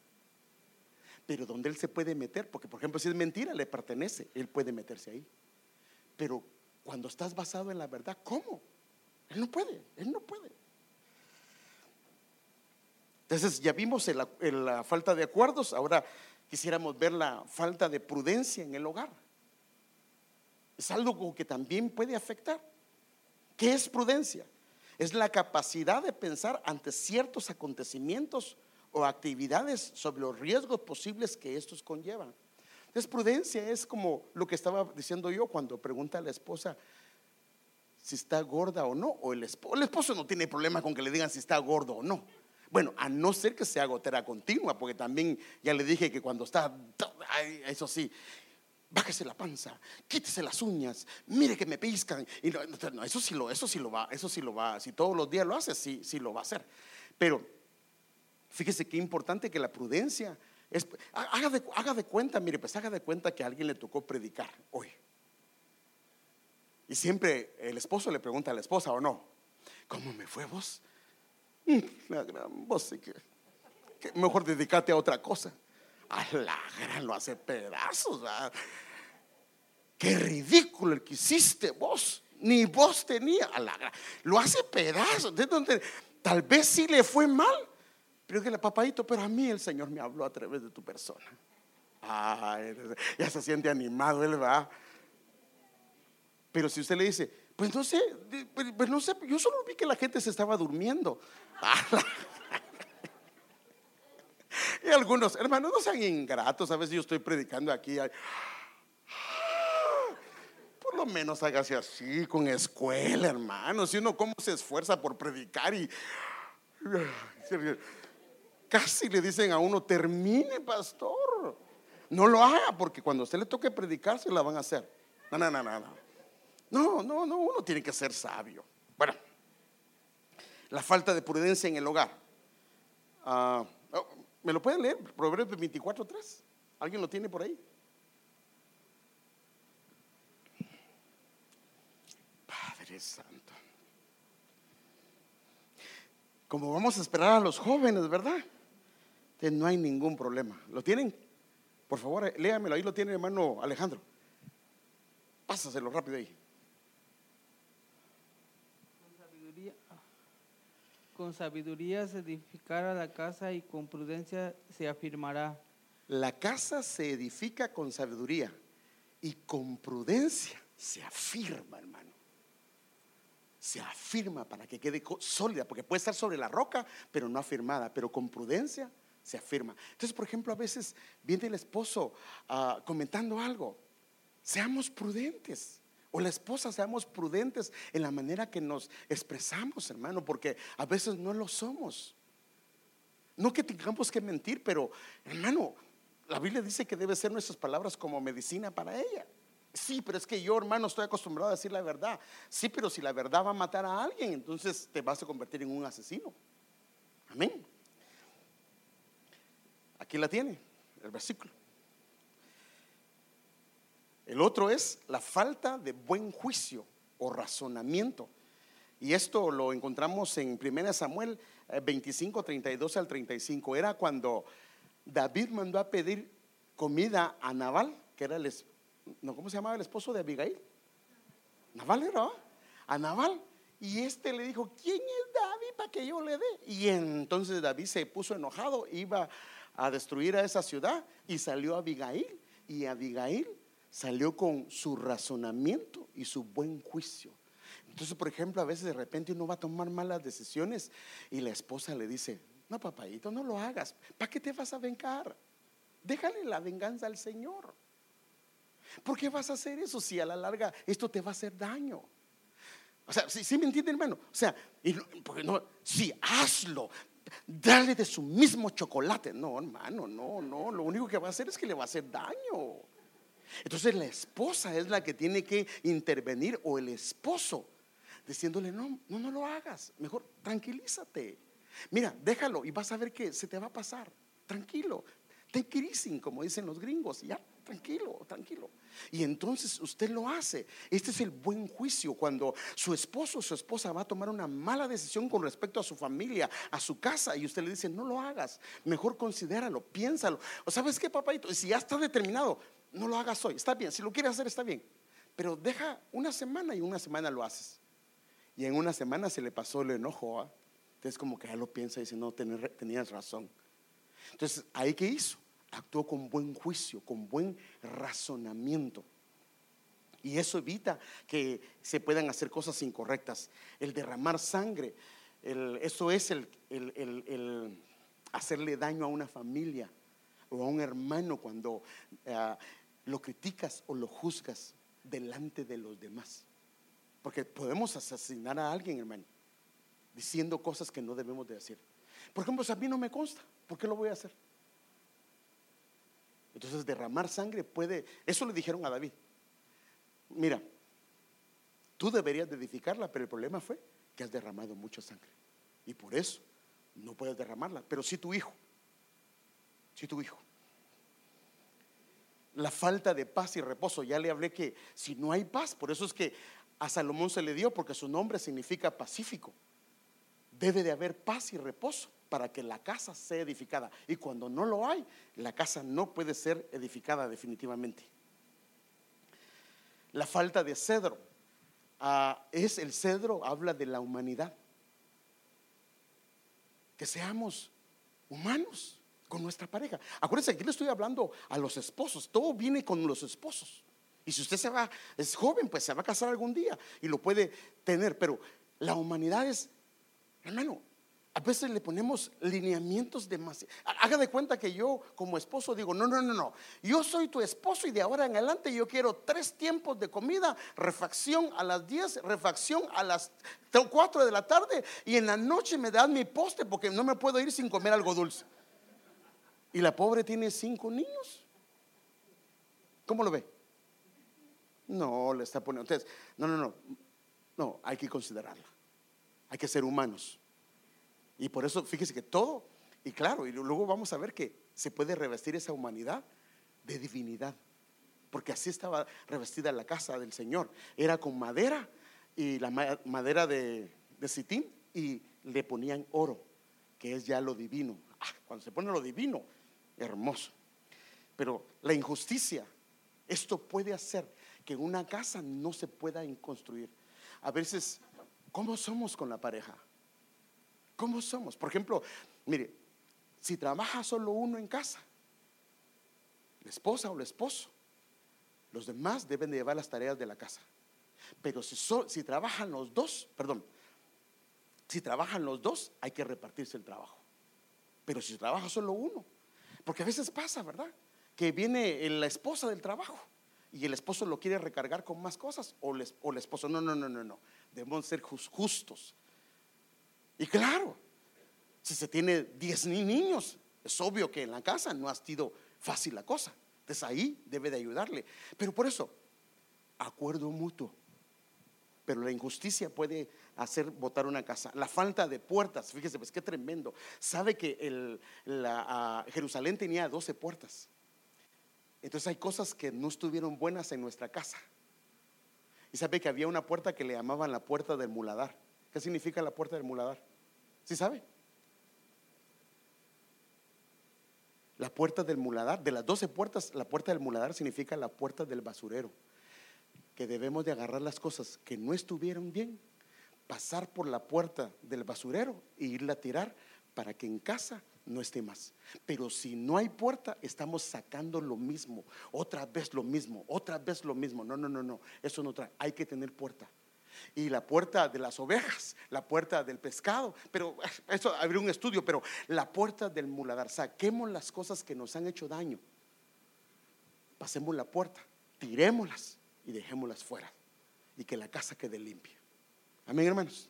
Pero donde Él se puede meter, porque por ejemplo si es mentira, le pertenece, Él puede meterse ahí. Pero cuando estás basado en la verdad, ¿cómo? Él no puede, Él no puede. Entonces ya vimos la falta de acuerdos, ahora quisiéramos ver la falta de prudencia en el hogar. Es algo que también puede afectar. ¿Qué es prudencia? Es la capacidad de pensar ante ciertos acontecimientos o actividades sobre los riesgos posibles que estos conllevan. Entonces, prudencia es como lo que estaba diciendo yo cuando pregunta a la esposa si está gorda o no, o el esposo, el esposo no tiene problema con que le digan si está gordo o no. Bueno, a no ser que sea gotera continua, porque también ya le dije que cuando está, eso sí, bájese la panza, quítese las uñas, mire que me piscan. Y no, eso sí lo, eso sí lo va, eso sí lo va. Si todos los días lo hace, sí, sí lo va a hacer. Pero fíjese qué importante que la prudencia haga de, haga de cuenta, mire, pues haga de cuenta que a alguien le tocó predicar hoy. Y siempre el esposo le pregunta a la esposa o no, ¿cómo me fue vos? Mm, la gran vos que, mejor dedicate a otra cosa. A la gran lo hace pedazos. Qué ridículo el que hiciste vos. Ni vos tenía. A la gran. Lo hace pedazos. De donde tal vez sí le fue mal. Pero que le papadito, pero a mí el Señor me habló a través de tu persona. ya se siente animado, él va. Pero si usted le dice, pues no sé, pues no sé, yo solo vi que la gente se estaba durmiendo. y algunos, hermanos, no sean ingratos, a veces yo estoy predicando aquí. Por lo menos hágase así, con escuela, hermano. Si uno cómo se esfuerza por predicar y casi le dicen a uno, termine, pastor. No lo haga, porque cuando a usted le toque predicar, se la van a hacer. No, no, no, no. No, no, no, uno tiene que ser sabio. Bueno, la falta de prudencia en el hogar. Ah, oh, ¿Me lo pueden leer? Proverbios 24.3. ¿Alguien lo tiene por ahí? Padre Santo. Como vamos a esperar a los jóvenes, ¿verdad? no hay ningún problema. ¿Lo tienen? Por favor, léamelo. Ahí lo tiene hermano Alejandro. Pásaselo rápido ahí. Con sabiduría se edificará la casa y con prudencia se afirmará. La casa se edifica con sabiduría y con prudencia se afirma, hermano. Se afirma para que quede sólida, porque puede estar sobre la roca, pero no afirmada, pero con prudencia se afirma. Entonces, por ejemplo, a veces viene el esposo ah, comentando algo. Seamos prudentes. O la esposa, seamos prudentes en la manera que nos expresamos, hermano, porque a veces no lo somos. No que tengamos que mentir, pero hermano, la Biblia dice que debe ser nuestras palabras como medicina para ella. Sí, pero es que yo, hermano, estoy acostumbrado a decir la verdad. Sí, pero si la verdad va a matar a alguien, entonces te vas a convertir en un asesino. Amén. Aquí la tiene, el versículo. El otro es la falta de buen juicio o razonamiento. Y esto lo encontramos en 1 Samuel 25, eh, 32 al 35. Era cuando David mandó a pedir comida a Naval, que era el, no, ¿cómo se llamaba el esposo de Abigail? Naval era, a Naval. Y este le dijo, ¿quién es David para que yo le dé? Y entonces David se puso enojado, iba a destruir a esa ciudad y salió Abigail. Y Abigail salió con su razonamiento y su buen juicio. Entonces, por ejemplo, a veces de repente uno va a tomar malas decisiones y la esposa le dice, no, papayito, no lo hagas. ¿Para qué te vas a vengar? Déjale la venganza al Señor. ¿Por qué vas a hacer eso si a la larga esto te va a hacer daño? O sea, si me entienden, hermano? O sea, porque no, sí, hazlo. Dale de su mismo chocolate. No, hermano, no, no. Lo único que va a hacer es que le va a hacer daño. Entonces la esposa es la que tiene que intervenir o el esposo diciéndole, no, no, no lo hagas. Mejor tranquilízate. Mira, déjalo y vas a ver que se te va a pasar. Tranquilo. Take it como dicen los gringos. Ya, tranquilo, tranquilo. Y entonces usted lo hace. Este es el buen juicio cuando su esposo o su esposa va a tomar una mala decisión con respecto a su familia, a su casa, y usted le dice, no lo hagas, mejor considéralo, piénsalo. O sabes qué, papá, si ya está determinado, no lo hagas hoy, está bien, si lo quieres hacer, está bien. Pero deja una semana y una semana lo haces. Y en una semana se le pasó el enojo. ¿ah? Entonces como que ya lo piensa y dice, no, tenías razón. Entonces, ¿ahí qué hizo? Actuó con buen juicio, con buen razonamiento. Y eso evita que se puedan hacer cosas incorrectas. El derramar sangre, eso es el, hacerle daño a una familia o a un hermano cuando eh, lo criticas o lo juzgas delante de los demás. Porque podemos asesinar a alguien, hermano, diciendo cosas que no debemos de decir. Por ejemplo, a mí no me consta, ¿por qué lo voy a hacer? Entonces derramar sangre puede, eso le dijeron a David. Mira, tú deberías de edificarla, pero el problema fue que has derramado mucha sangre. Y por eso no puedes derramarla, pero sí tu hijo, sí tu hijo. La falta de paz y reposo, ya le hablé que si no hay paz, por eso es que a Salomón se le dio, porque su nombre significa pacífico. Debe de haber paz y reposo para que la casa sea edificada. Y cuando no lo hay, la casa no puede ser edificada definitivamente. La falta de cedro. Ah, es el cedro, habla de la humanidad. Que seamos humanos con nuestra pareja. Acuérdense, aquí le estoy hablando a los esposos. Todo viene con los esposos. Y si usted se va, es joven, pues se va a casar algún día y lo puede tener. Pero la humanidad es Hermano, a veces le ponemos lineamientos demasiado. Haga de cuenta que yo como esposo digo, no, no, no, no. Yo soy tu esposo y de ahora en adelante yo quiero tres tiempos de comida, refacción a las 10, refacción a las 4 de la tarde y en la noche me dan mi poste porque no me puedo ir sin comer algo dulce. Y la pobre tiene cinco niños. ¿Cómo lo ve? No, le está poniendo. Entonces, no, no, no. No, hay que considerarla. Hay que ser humanos. Y por eso, fíjese que todo, y claro, y luego vamos a ver que se puede revestir esa humanidad de divinidad. Porque así estaba revestida la casa del Señor. Era con madera y la madera de, de sitín y le ponían oro, que es ya lo divino. Ah, cuando se pone lo divino, hermoso. Pero la injusticia, esto puede hacer que una casa no se pueda construir. A veces ¿Cómo somos con la pareja? ¿Cómo somos? Por ejemplo, mire, si trabaja solo uno en casa, la esposa o el esposo, los demás deben de llevar las tareas de la casa. Pero si, si trabajan los dos, perdón, si trabajan los dos, hay que repartirse el trabajo. Pero si trabaja solo uno, porque a veces pasa, ¿verdad? Que viene la esposa del trabajo y el esposo lo quiere recargar con más cosas o, el esposo, no, no, no, no, no debemos ser justos. Y claro, si se tiene 10 niños, es obvio que en la casa no ha sido fácil la cosa. Entonces ahí debe de ayudarle. Pero por eso, acuerdo mutuo. Pero la injusticia puede hacer votar una casa. La falta de puertas, fíjese, pues qué tremendo. Sabe que el, la, Jerusalén tenía 12 puertas. Entonces hay cosas que no estuvieron buenas en nuestra casa. Y sabe que había una puerta que le llamaban la puerta del muladar. ¿Qué significa la puerta del muladar? ¿Sí sabe? La puerta del muladar, de las doce puertas, la puerta del muladar significa la puerta del basurero. Que debemos de agarrar las cosas que no estuvieron bien, pasar por la puerta del basurero e irla a tirar para que en casa no esté más. Pero si no hay puerta, estamos sacando lo mismo, otra vez lo mismo, otra vez lo mismo. No, no, no, no, eso no trae. Hay que tener puerta. y la puerta de las ovejas, la puerta del pescado. Pero eso habría un estudio, pero la puerta del muladar. Saquemos las cosas que nos han hecho daño. Pasemos la puerta, tirémoslas y dejémoslas fuera. Y que la casa quede limpia. Amén, hermanos.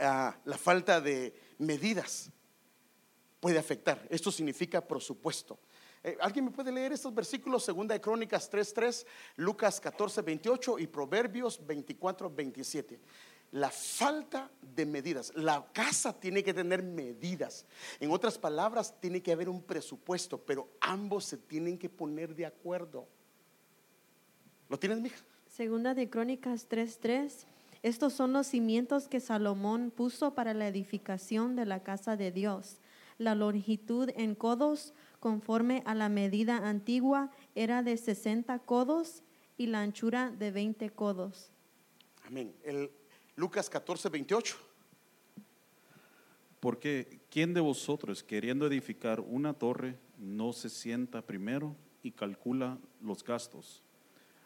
Ah, la falta de medidas puede afectar. Esto significa presupuesto. Eh, ¿Alguien me puede leer estos versículos? Segunda de Crónicas 3.3, Lucas 14.28 y Proverbios 24.27. La falta de medidas. La casa tiene que tener medidas. En otras palabras, tiene que haber un presupuesto, pero ambos se tienen que poner de acuerdo. ¿Lo tienes, mija? Segunda de Crónicas 3:3. Estos son los cimientos que Salomón puso para la edificación de la casa de Dios. La longitud en codos, conforme a la medida antigua, era de 60 codos y la anchura de 20 codos. Amén. El Lucas 14, 28. Porque ¿quién de vosotros, queriendo edificar una torre, no se sienta primero y calcula los gastos,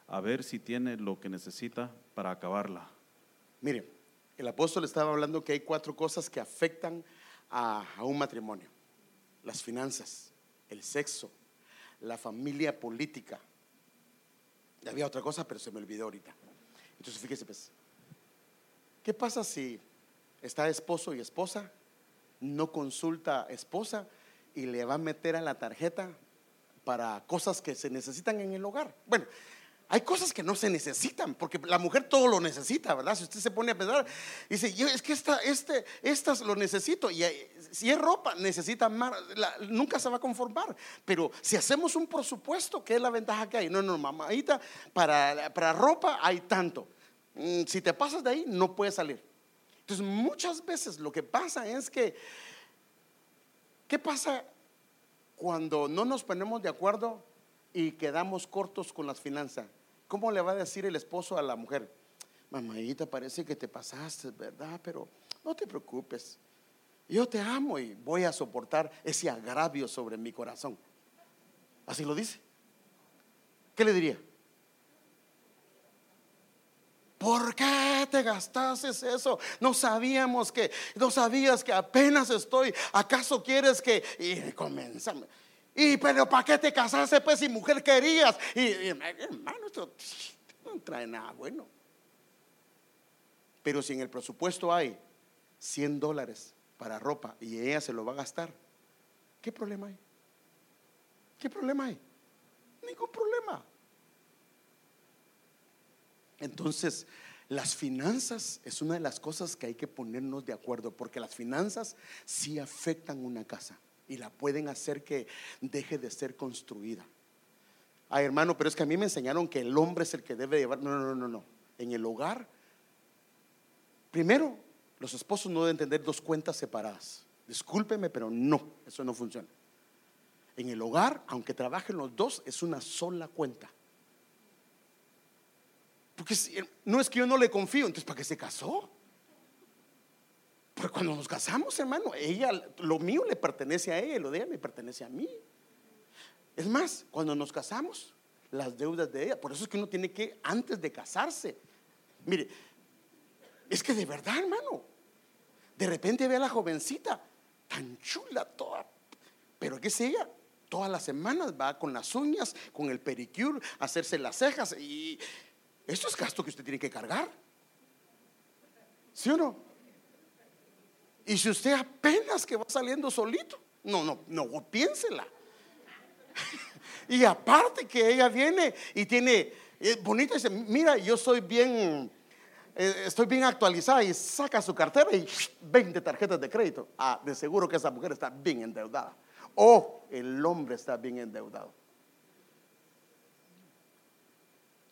a ver si tiene lo que necesita para acabarla? Mire, el apóstol estaba hablando que hay cuatro cosas que afectan a, a un matrimonio. Las finanzas, el sexo, la familia política. Había otra cosa, pero se me olvidó ahorita. Entonces, fíjese, pues, ¿qué pasa si está esposo y esposa, no consulta esposa y le va a meter a la tarjeta para cosas que se necesitan en el hogar? Bueno, hay cosas que no se necesitan, porque la mujer todo lo necesita, ¿verdad? Si usted se pone a pensar, dice, yo es que esta, este, estas lo necesito, y si es ropa, necesita más, nunca se va a conformar. Pero si hacemos un presupuesto, ¿qué es la ventaja que hay? No, no, mamadita, para, para ropa hay tanto. Mm, Si te pasas de ahí, no puedes salir. Entonces, muchas veces lo que pasa es que, ¿qué pasa cuando no nos ponemos de acuerdo y quedamos cortos con las finanzas? ¿Cómo le va a decir el esposo a la mujer? Mamadita, parece que te pasaste, ¿verdad? Pero no te preocupes. Yo te amo y voy a soportar ese agravio sobre mi corazón. Así lo dice. ¿Qué le diría? ¿Por qué te gastaste eso? No sabíamos que, no sabías que apenas estoy. ¿Acaso quieres que? Y comenzamos. Y pero ¿para qué te casaste pues si mujer querías? Y, hermano, esto no trae nada bueno. Pero si en el presupuesto hay 100 dólares para ropa y ella se lo va a gastar, ¿qué problema hay? ¿Qué problema hay? Ningún problema. Entonces, las finanzas es una de las cosas que hay que ponernos de acuerdo, porque las finanzas sí afectan una casa y la pueden hacer que deje de ser construida. Ay, hermano, pero es que a mí me enseñaron que el hombre es el que debe llevar. No, no, no, no. En el hogar, primero, los esposos no deben tener dos cuentas separadas. Discúlpeme, pero no, eso no funciona. En el hogar, aunque trabajen los dos, es una sola cuenta. Porque si- no es que yo no le confío, entonces ¿para qué se casó? Porque cuando nos casamos, hermano, ella, lo mío le pertenece a ella lo de ella me pertenece a mí. Es más, cuando nos casamos, las deudas de ella, por eso es que uno tiene que, antes de casarse, mire, es que de verdad, hermano, de repente ve a la jovencita, tan chula toda, pero ¿qué es ella? Todas las semanas va con las uñas, con el pedicure, a hacerse las cejas y esto es gasto que usted tiene que cargar. ¿Sí o no? Y si usted apenas que va saliendo solito, no, no, no, piénsela. y aparte que ella viene y tiene, es bonita, dice, mira, yo soy bien, eh, estoy bien actualizada y saca su cartera y 20 tarjetas de crédito. Ah, de seguro que esa mujer está bien endeudada. O el hombre está bien endeudado.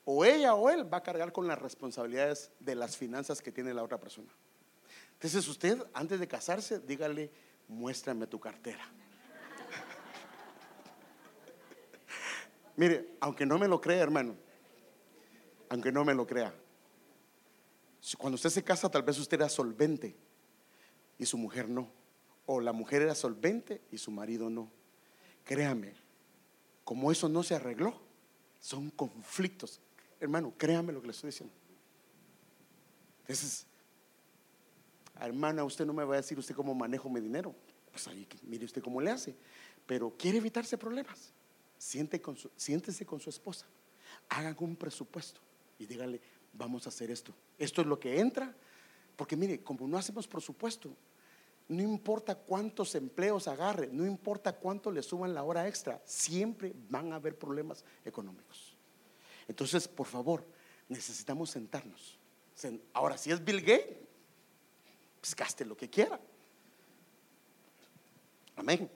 O ella o él va a cargar con las responsabilidades de las finanzas que tiene la otra persona. Entonces usted, antes de casarse, dígale, muéstrame tu cartera. Mire, aunque no me lo crea, hermano, aunque no me lo crea, cuando usted se casa, tal vez usted era solvente y su mujer no. O la mujer era solvente y su marido no. Créame, como eso no se arregló, son conflictos. Hermano, créame lo que le estoy diciendo. Entonces, hermana, usted no me va a decir usted cómo manejo mi dinero. Pues ahí, mire usted cómo le hace. Pero quiere evitarse problemas. Siente con su, siéntese con su esposa. Hagan un presupuesto y dígale, vamos a hacer esto. Esto es lo que entra. Porque mire, como no hacemos presupuesto, no importa cuántos empleos agarre, no importa cuánto le suban la hora extra, siempre van a haber problemas económicos. Entonces, por favor, necesitamos sentarnos. Ahora, si es Bill Gates, pues gaste lo que quiera. Amén.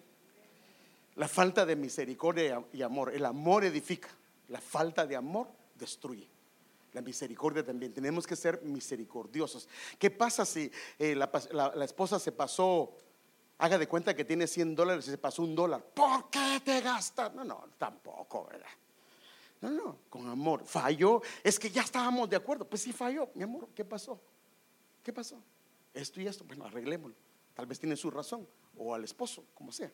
La falta de misericordia y amor, el amor edifica, la falta de amor destruye. La misericordia también. Tenemos que ser misericordiosos. ¿Qué pasa si eh, la, esposa se pasó, haga de cuenta que tiene 100 dólares y se pasó un dólar? ¿Por qué te gastas? No, no, tampoco, ¿verdad? No, no, con amor. Falló. Es que ya estábamos de acuerdo. Pues sí falló, mi amor. ¿Qué pasó? ¿Qué pasó? Esto y esto. Bueno, arreglémoslo. Tal vez tiene su razón. O al esposo, como sea.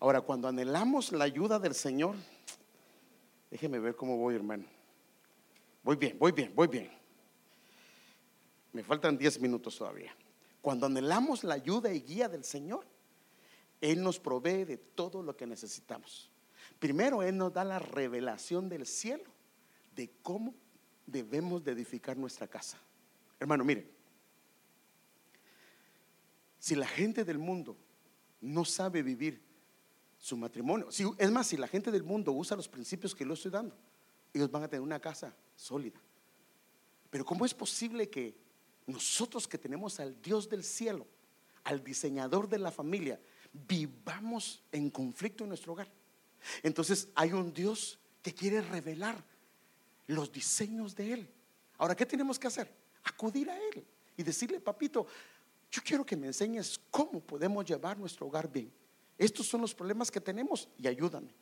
Ahora, cuando anhelamos la ayuda del Señor, déjeme ver cómo voy, hermano. Voy bien, voy bien, voy bien. Me faltan 10 minutos todavía. Cuando anhelamos la ayuda y guía del Señor, Él nos provee de todo lo que necesitamos. Primero, Él nos da la revelación del cielo de cómo debemos de edificar nuestra casa. Hermano, mire, si la gente del mundo no sabe vivir su matrimonio. Si, es más, si la gente del mundo usa los principios que yo estoy dando, ellos van a tener una casa sólida. Pero ¿cómo es posible que nosotros que tenemos al Dios del cielo, al diseñador de la familia, vivamos en conflicto en nuestro hogar? Entonces hay un Dios que quiere revelar los diseños de Él. Ahora, ¿qué tenemos que hacer? Acudir a Él y decirle, papito, yo quiero que me enseñes cómo podemos llevar nuestro hogar bien. Estos son los problemas que tenemos y ayúdame.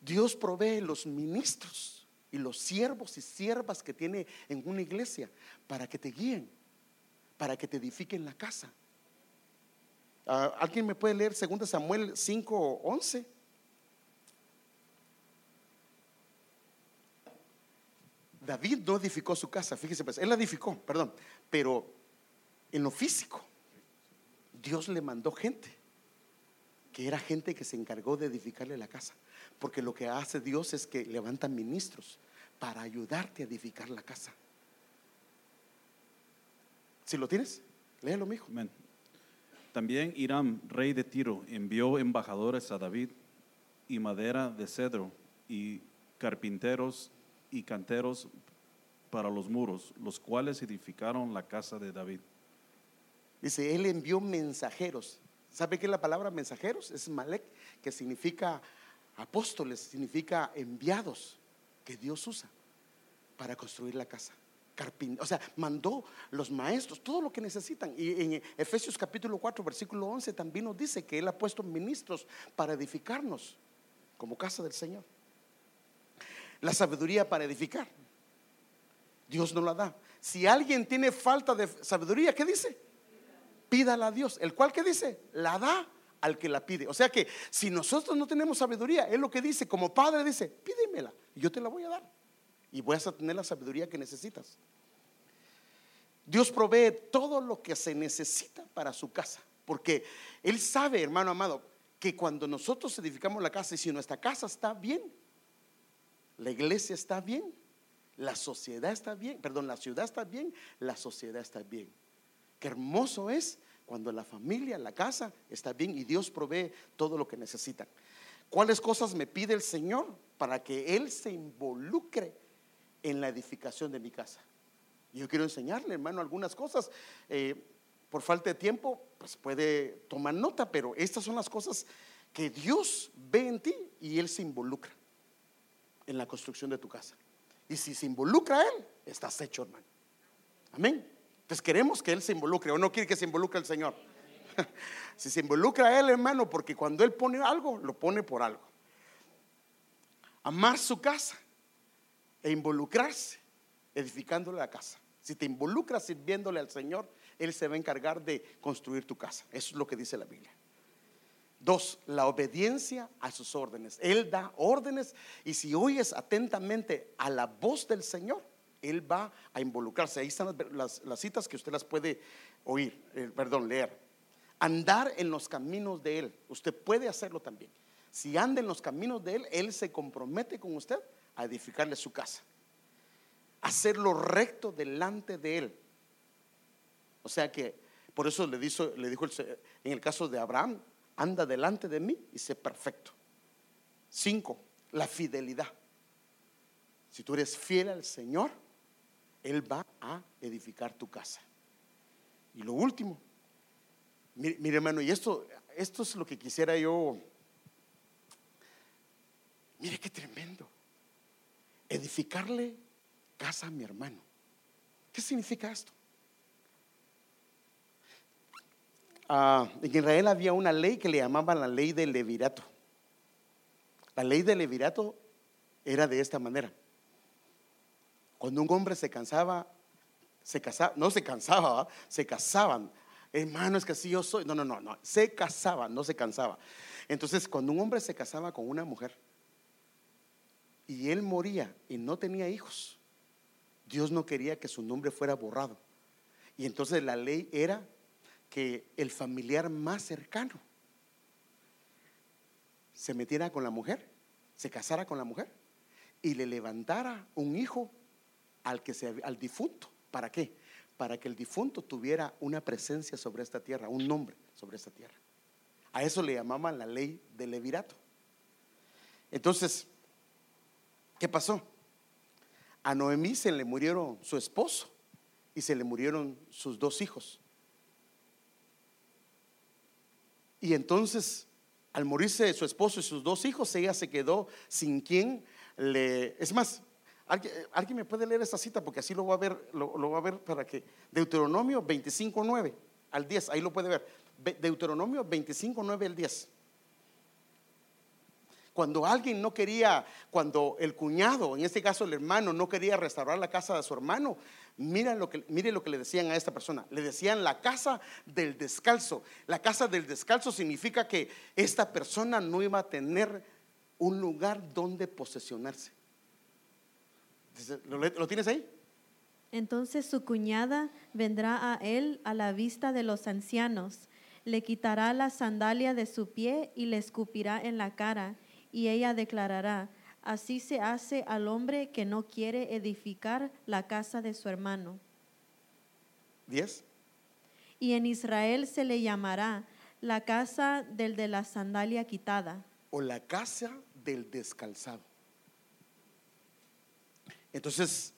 Dios provee los ministros y los siervos y siervas que tiene en una iglesia para que te guíen, para que te edifiquen la casa. Ah, ¿Alguien me puede leer 2 Samuel 5, 11? David no edificó su casa, fíjese, pues, él la edificó, perdón, pero en lo físico. Dios le mandó gente, que era gente que se encargó de edificarle la casa. Porque lo que hace Dios es que levanta ministros para ayudarte a edificar la casa. Si lo tienes, léelo, mijo. Amén. También Irán, rey de Tiro, envió embajadores a David y madera de cedro y carpinteros y canteros para los muros, los cuales edificaron la casa de David. Dice, él envió mensajeros. ¿Sabe qué es la palabra mensajeros? Es Malek, que significa apóstoles, significa enviados que Dios usa para construir la casa. O sea, mandó los maestros, todo lo que necesitan. Y en Efesios capítulo 4, versículo 11 también nos dice que Él ha puesto ministros para edificarnos como casa del Señor. La sabiduría para edificar. Dios no la da. Si alguien tiene falta de sabiduría, ¿qué dice? pídala a Dios, el cual que dice, la da al que la pide. O sea que si nosotros no tenemos sabiduría, es lo que dice, como padre dice, pídemela yo te la voy a dar. Y voy a tener la sabiduría que necesitas. Dios provee todo lo que se necesita para su casa, porque Él sabe, hermano amado, que cuando nosotros edificamos la casa y si nuestra casa está bien, la iglesia está bien, la sociedad está bien, perdón, la ciudad está bien, la sociedad está bien. Qué hermoso es cuando la familia, la casa está bien y Dios provee todo lo que necesitan. ¿Cuáles cosas me pide el Señor para que Él se involucre en la edificación de mi casa? Yo quiero enseñarle, hermano, algunas cosas. Eh, por falta de tiempo, pues puede tomar nota, pero estas son las cosas que Dios ve en ti y Él se involucra en la construcción de tu casa. Y si se involucra Él, estás hecho, hermano. Amén. Entonces queremos que Él se involucre o no quiere que se involucre el Señor. si se involucra Él, hermano, porque cuando Él pone algo, lo pone por algo. Amar su casa e involucrarse edificándole la casa. Si te involucras sirviéndole al Señor, Él se va a encargar de construir tu casa. Eso es lo que dice la Biblia. Dos, la obediencia a sus órdenes. Él da órdenes y si oyes atentamente a la voz del Señor, Él va a involucrarse. Ahí están las, las- citas que usted las puede oír, eh, perdón, leer. Andar en los caminos de Él. Usted puede hacerlo también. Si anda en los caminos de Él, Él se compromete con usted a edificarle su casa. Hacerlo recto delante de Él. O sea que, por eso le dijo, le dijo el en el caso de Abraham, anda delante de mí y sé perfecto. Cinco, la fidelidad. Si tú eres fiel al Señor, Él va a edificar tu casa. Y lo último, mire, mire, hermano, y esto, esto es lo que quisiera yo. Mire qué tremendo. Edificarle casa a mi hermano. ¿Qué significa esto? Ah, en Israel había una ley que le llamaban la ley del levirato. La ley del levirato era de esta manera. Cuando un hombre se cansaba, se casaba, no se cansaba, se casaban. Hermano, es que así yo soy. No, no, no, no. Se casaban, no se cansaba. Entonces, cuando un hombre se casaba con una mujer y él moría y no tenía hijos, Dios no quería que su nombre fuera borrado. Y entonces la ley era que el familiar más cercano se metiera con la mujer, se casara con la mujer y le levantara un hijo al que se, al difunto. ¿Para qué? Para que el difunto tuviera una presencia sobre esta tierra, un nombre sobre esta tierra. A eso le llamaban la ley del levirato. Entonces, ¿qué pasó? A Noemí se le murieron su esposo y se le murieron sus dos hijos. Y entonces, al morirse su esposo y sus dos hijos, ella se quedó sin quien le... Es más, ¿alguien, alguien me puede leer esta cita? Porque así lo va a ver, lo, lo va a ver para que... Deuteronomio 25, 9 al 10, ahí lo puede ver. Deuteronomio 25, 9 al 10. Cuando alguien no quería, cuando el cuñado, en este caso el hermano, no quería restaurar la casa de su hermano, mira lo que, mire lo que le decían a esta persona. Le decían la casa del descalzo. La casa del descalzo significa que esta persona no iba a tener un lugar donde posesionarse. Dice, ¿Lo, le- lo tienes ahí? Entonces su cuñada vendrá a él a la vista de los ancianos, le quitará la sandalia de su pie y le escupirá en la cara, y ella declarará, así se hace al hombre que no quiere edificar la casa de su hermano. ¿Diez? Y en Israel se le llamará la casa del de la sandalia quitada. o la casa del descalzado. Entonces,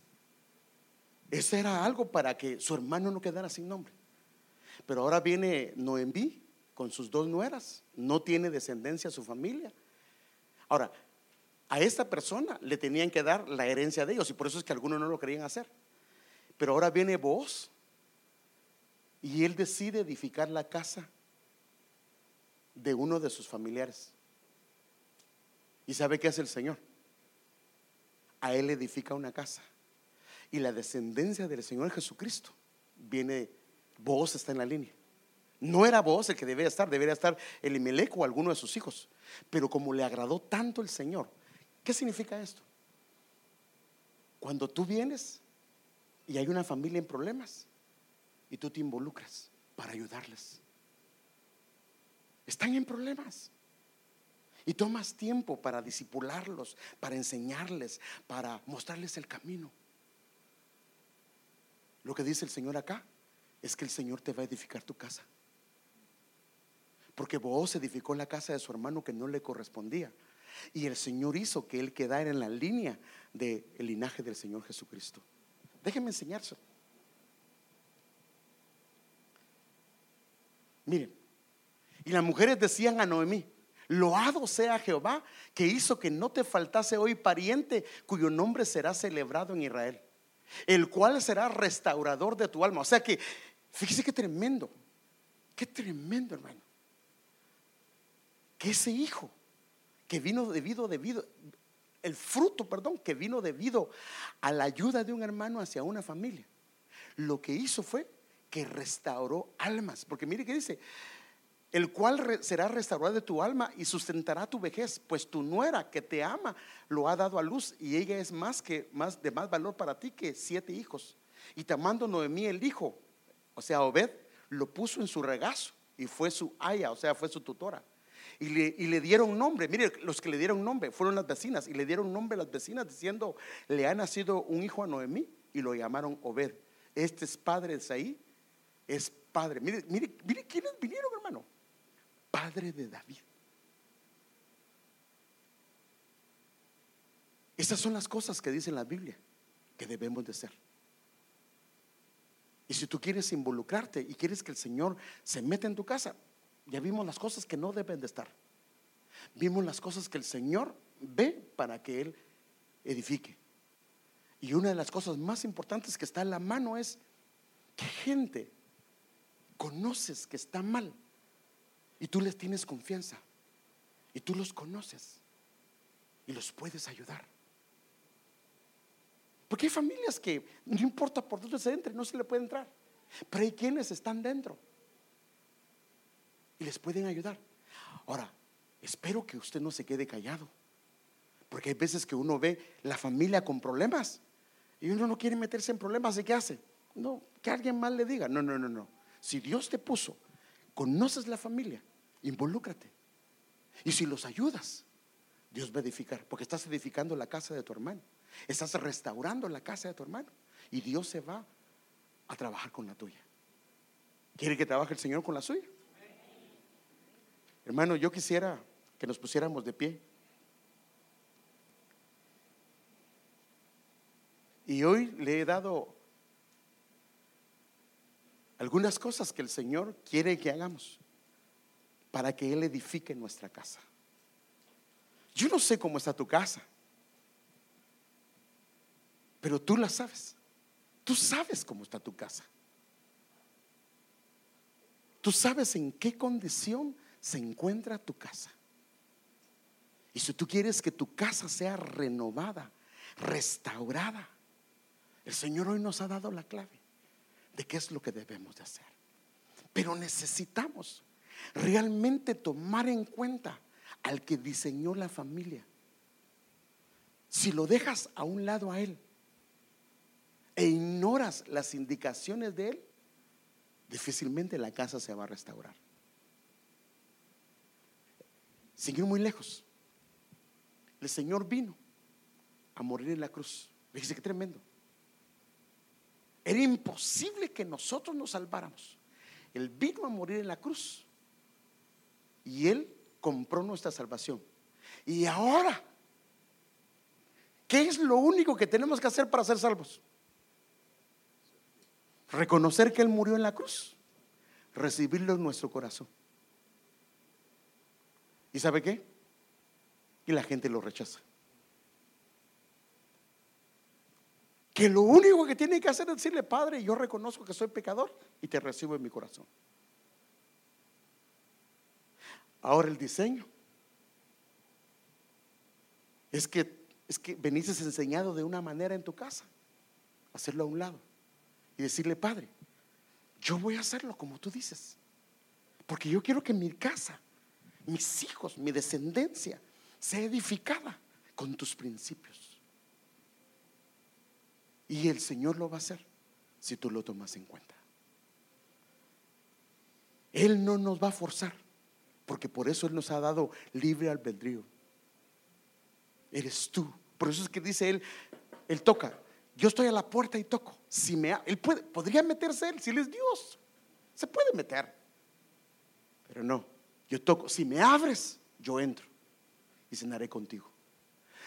eso era algo para que su hermano no quedara sin nombre. Pero ahora viene Noemí con sus dos nueras, no tiene descendencia su familia. Ahora, a esta persona le tenían que dar la herencia de ellos y por eso es que algunos no lo querían hacer. Pero ahora viene vos y él decide edificar la casa de uno de sus familiares. ¿Y sabe qué hace el Señor? A Él edifica una casa. Y la descendencia del Señor Jesucristo viene, vos está en la línea. No era vos el que debía estar, debería estar Elimelech o alguno de sus hijos. Pero como le agradó tanto el Señor, ¿qué significa esto? Cuando tú vienes y hay una familia en problemas y tú te involucras para ayudarles. Están en problemas. Y tomas tiempo para disipularlos, para enseñarles, para mostrarles el camino. Lo que dice el Señor acá es que el Señor te va a edificar tu casa. Porque vos edificó la casa de su hermano que no le correspondía. Y el Señor hizo que él quedara en la línea del linaje del Señor Jesucristo. Déjenme enseñárselo. Miren, y las mujeres decían a Noemí, loado sea Jehová que hizo que no te faltase hoy pariente cuyo nombre será celebrado en Israel, el cual será restaurador de tu alma. O sea que, fíjese qué tremendo, qué tremendo hermano, que ese hijo que vino debido, debido, el fruto, perdón, que vino debido a la ayuda de un hermano hacia una familia, lo que hizo fue que restauró almas, porque mire que dice, el cual será restaurado de tu alma y sustentará tu vejez, pues tu nuera que te ama lo ha dado a luz y ella es más que más de más valor para ti que siete hijos. Y tomando Noemí el hijo, o sea, Obed, lo puso en su regazo y fue su aya, o sea, fue su tutora. Y le, dieron nombre, mire, los que le dieron nombre fueron las vecinas, y le dieron nombre a las vecinas diciendo, le ha nacido un hijo a Noemí, y lo llamaron Obed. Este es padre de Saí, es padre. Mire, mire, mire quiénes vinieron, hermano. Padre de David. Esas son las cosas que dice la Biblia que debemos de ser. Y si tú quieres involucrarte y quieres que el Señor se meta en tu casa, ya vimos las cosas que no deben de estar. Vimos las cosas que el Señor ve para que Él edifique. Y una de las cosas más importantes que está en la mano es que gente conoces que está mal y tú les tienes confianza y tú los conoces y los puedes ayudar. Porque hay familias que no importa por dónde se entre, no se le puede entrar. Pero hay quienes están dentro y les pueden ayudar. Ahora, espero que usted no se quede callado. Porque hay veces que uno ve la familia con problemas y uno no quiere meterse en problemas. ¿Y qué hace? No, que alguien más le diga. No, no, no, no. Si Dios te puso, conoces la familia, involúcrate. Y si los ayudas, Dios va a edificar. Porque estás edificando la casa de tu hermano. Estás restaurando la casa de tu hermano. Y Dios se va a trabajar con la tuya. ¿Quiere que trabaje el Señor con la suya? Hermano, yo quisiera que nos pusiéramos de pie. Y hoy le he dado algunas cosas que el Señor quiere que hagamos para que Él edifique nuestra casa. Yo no sé cómo está tu casa, pero tú la sabes. Tú sabes cómo está tu casa. Tú sabes en qué condición se encuentra tu casa. Y si tú quieres que tu casa sea renovada, restaurada, el Señor hoy nos ha dado la clave de qué es lo que debemos de hacer. Pero necesitamos realmente tomar en cuenta al que diseñó la familia. Si lo dejas a un lado a Él e ignoras las indicaciones de Él, difícilmente la casa se va a restaurar. Sin ir muy lejos, el Señor vino a morir en la cruz. Fíjese qué tremendo. Era imposible que nosotros nos salváramos. Él vino a morir en la cruz y Él compró nuestra salvación. Y ahora, ¿qué es lo único que tenemos que hacer para ser salvos? Reconocer que Él murió en la cruz, recibirlo en nuestro corazón. ¿Y sabe qué? Y la gente lo rechaza. Que lo único que tiene que hacer es decirle, Padre, yo reconozco que soy pecador y te recibo en mi corazón. Ahora el diseño es que es que veniste enseñado de una manera en tu casa, hacerlo a un lado y decirle, Padre, yo voy a hacerlo como tú dices, porque yo quiero que mi casa, mis hijos, mi descendencia sea edificada con tus principios. Y el Señor lo va a hacer si tú lo tomas en cuenta. Él no nos va a forzar, porque por eso Él nos ha dado libre albedrío. Eres tú. Por eso es que dice Él, Él toca. Yo estoy a la puerta y toco. Si me, él puede, podría meterse Él, si Él es Dios. Se puede meter. Pero no, yo toco. Si me abres, yo entro y cenaré contigo.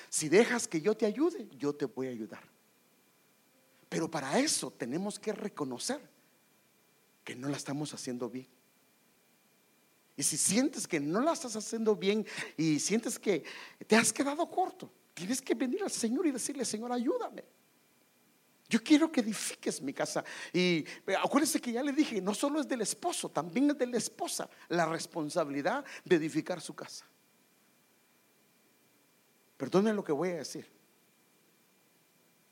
Si dejas que yo te ayude, yo te voy a ayudar. Pero para eso tenemos que reconocer que no la estamos haciendo bien. Y si sientes que no la estás haciendo bien y sientes que te has quedado corto, tienes que venir al Señor y decirle, Señor, ayúdame. Yo quiero que edifiques mi casa. Y acuérdense que ya le dije, no solo es del esposo, también es de la esposa la responsabilidad de edificar su casa. Perdonen lo que voy a decir.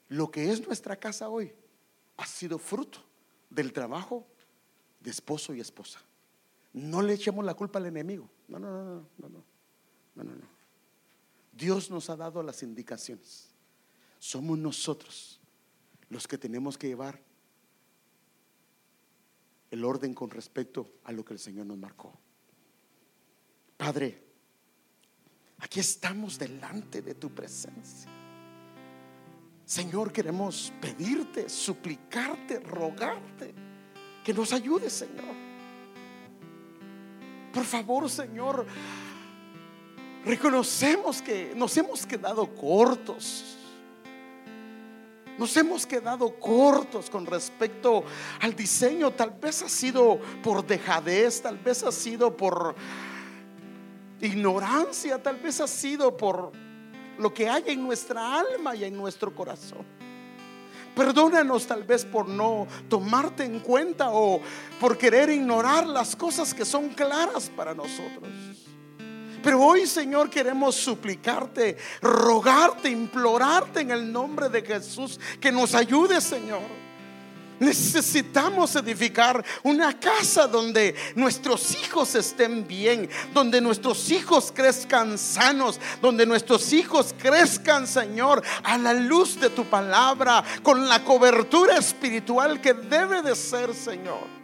Lo que es nuestra casa hoy ha sido fruto del trabajo de esposo y esposa. No le echemos la culpa al enemigo. No, no, no, no, no, no, no, no. Dios nos ha dado las indicaciones. Somos nosotros los que tenemos que llevar el orden con respecto a lo que el Señor nos marcó. Padre, aquí estamos delante de tu presencia. Señor, queremos pedirte, suplicarte, rogarte que nos ayudes, Señor. Por favor, Señor, reconocemos que nos hemos quedado cortos. Nos hemos quedado cortos con respecto al diseño. Tal vez ha sido por dejadez, tal vez ha sido por ignorancia, tal vez ha sido por lo que hay en nuestra alma y en nuestro corazón. Perdónanos tal vez por no tomarte en cuenta o por querer ignorar las cosas que son claras para nosotros. Pero hoy, Señor, queremos suplicarte, rogarte, implorarte en el nombre de Jesús que nos ayude, Señor. Necesitamos edificar una casa donde nuestros hijos estén bien, donde nuestros hijos crezcan sanos, donde nuestros hijos crezcan, Señor, a la luz de tu palabra, con la cobertura espiritual que debe de ser, Señor.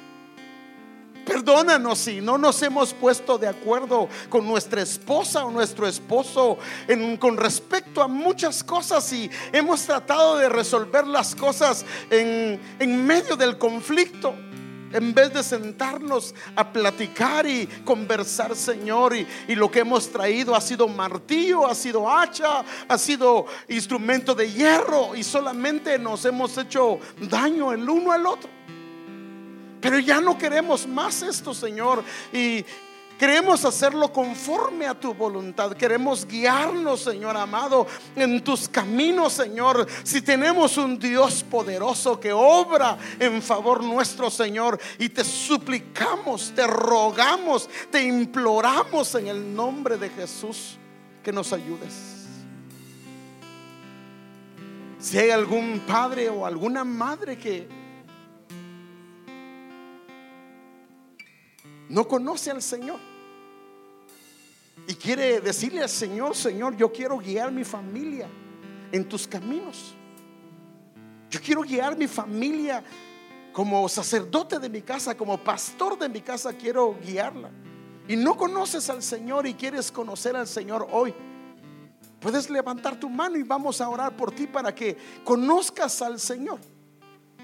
Perdónanos si no nos hemos puesto de acuerdo con nuestra esposa o nuestro esposo en, con respecto a muchas cosas y hemos tratado de resolver las cosas en, en medio del conflicto. En vez de sentarnos a platicar y conversar, Señor, y, y, lo que hemos traído ha sido martillo, ha sido hacha, ha sido instrumento de hierro, y solamente nos hemos hecho daño el uno al otro. Pero ya no queremos más esto, Señor. Y Queremos hacerlo conforme a tu voluntad. Queremos guiarnos, Señor amado, en tus caminos, Señor. Si tenemos un Dios poderoso que obra en favor nuestro, Señor, y te suplicamos, te rogamos, te imploramos en el nombre de Jesús que nos ayudes. Si hay algún padre o alguna madre que no conoce al Señor y quiere decirle al Señor, Señor, yo quiero guiar mi familia en tus caminos. Yo quiero guiar mi familia como sacerdote de mi casa, como pastor de mi casa, quiero guiarla. Y no conoces al Señor y quieres conocer al Señor hoy. Puedes levantar tu mano y vamos a orar por ti para que conozcas al Señor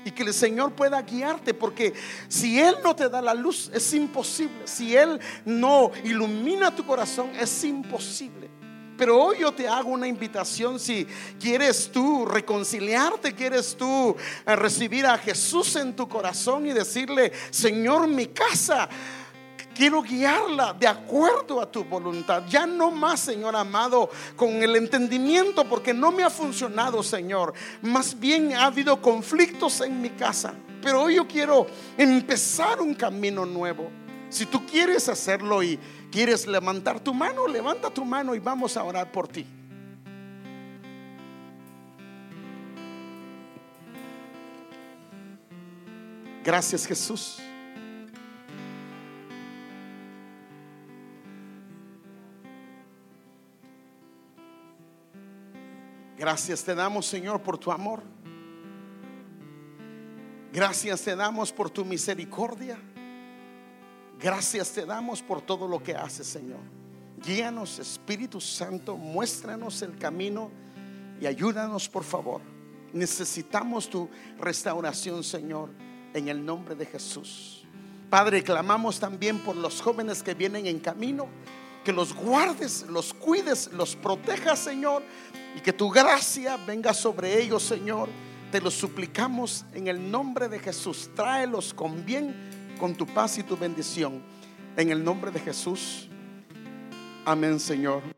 y que el Señor pueda guiarte, porque si Él no te da la luz, es imposible. Si Él no ilumina tu corazón, es imposible. Pero hoy yo te hago una invitación si quieres tú reconciliarte, quieres tú eh, recibir a Jesús en tu corazón y decirle, Señor, mi casa Quiero guiarla de acuerdo a tu voluntad. Ya no más, Señor amado, con el entendimiento, porque no me ha funcionado, Señor. Más bien ha habido conflictos en mi casa. Pero hoy yo quiero empezar un camino nuevo. Si tú quieres hacerlo y quieres levantar tu mano, levanta tu mano y vamos a orar por ti. Gracias Jesús. Gracias te damos, Señor, por tu amor. Gracias te damos por tu misericordia. Gracias te damos por todo lo que haces, Señor. Guíanos, Espíritu Santo, muéstranos el camino y ayúdanos, por favor. Necesitamos tu restauración, Señor, en el nombre de Jesús. Padre, clamamos también por los jóvenes que vienen en camino que los guardes, los cuides, los protejas, Señor, y que tu gracia venga sobre ellos, Señor. Te lo suplicamos en el nombre de Jesús. Tráelos con bien, con tu paz y tu bendición. En el nombre de Jesús. Amén, Señor.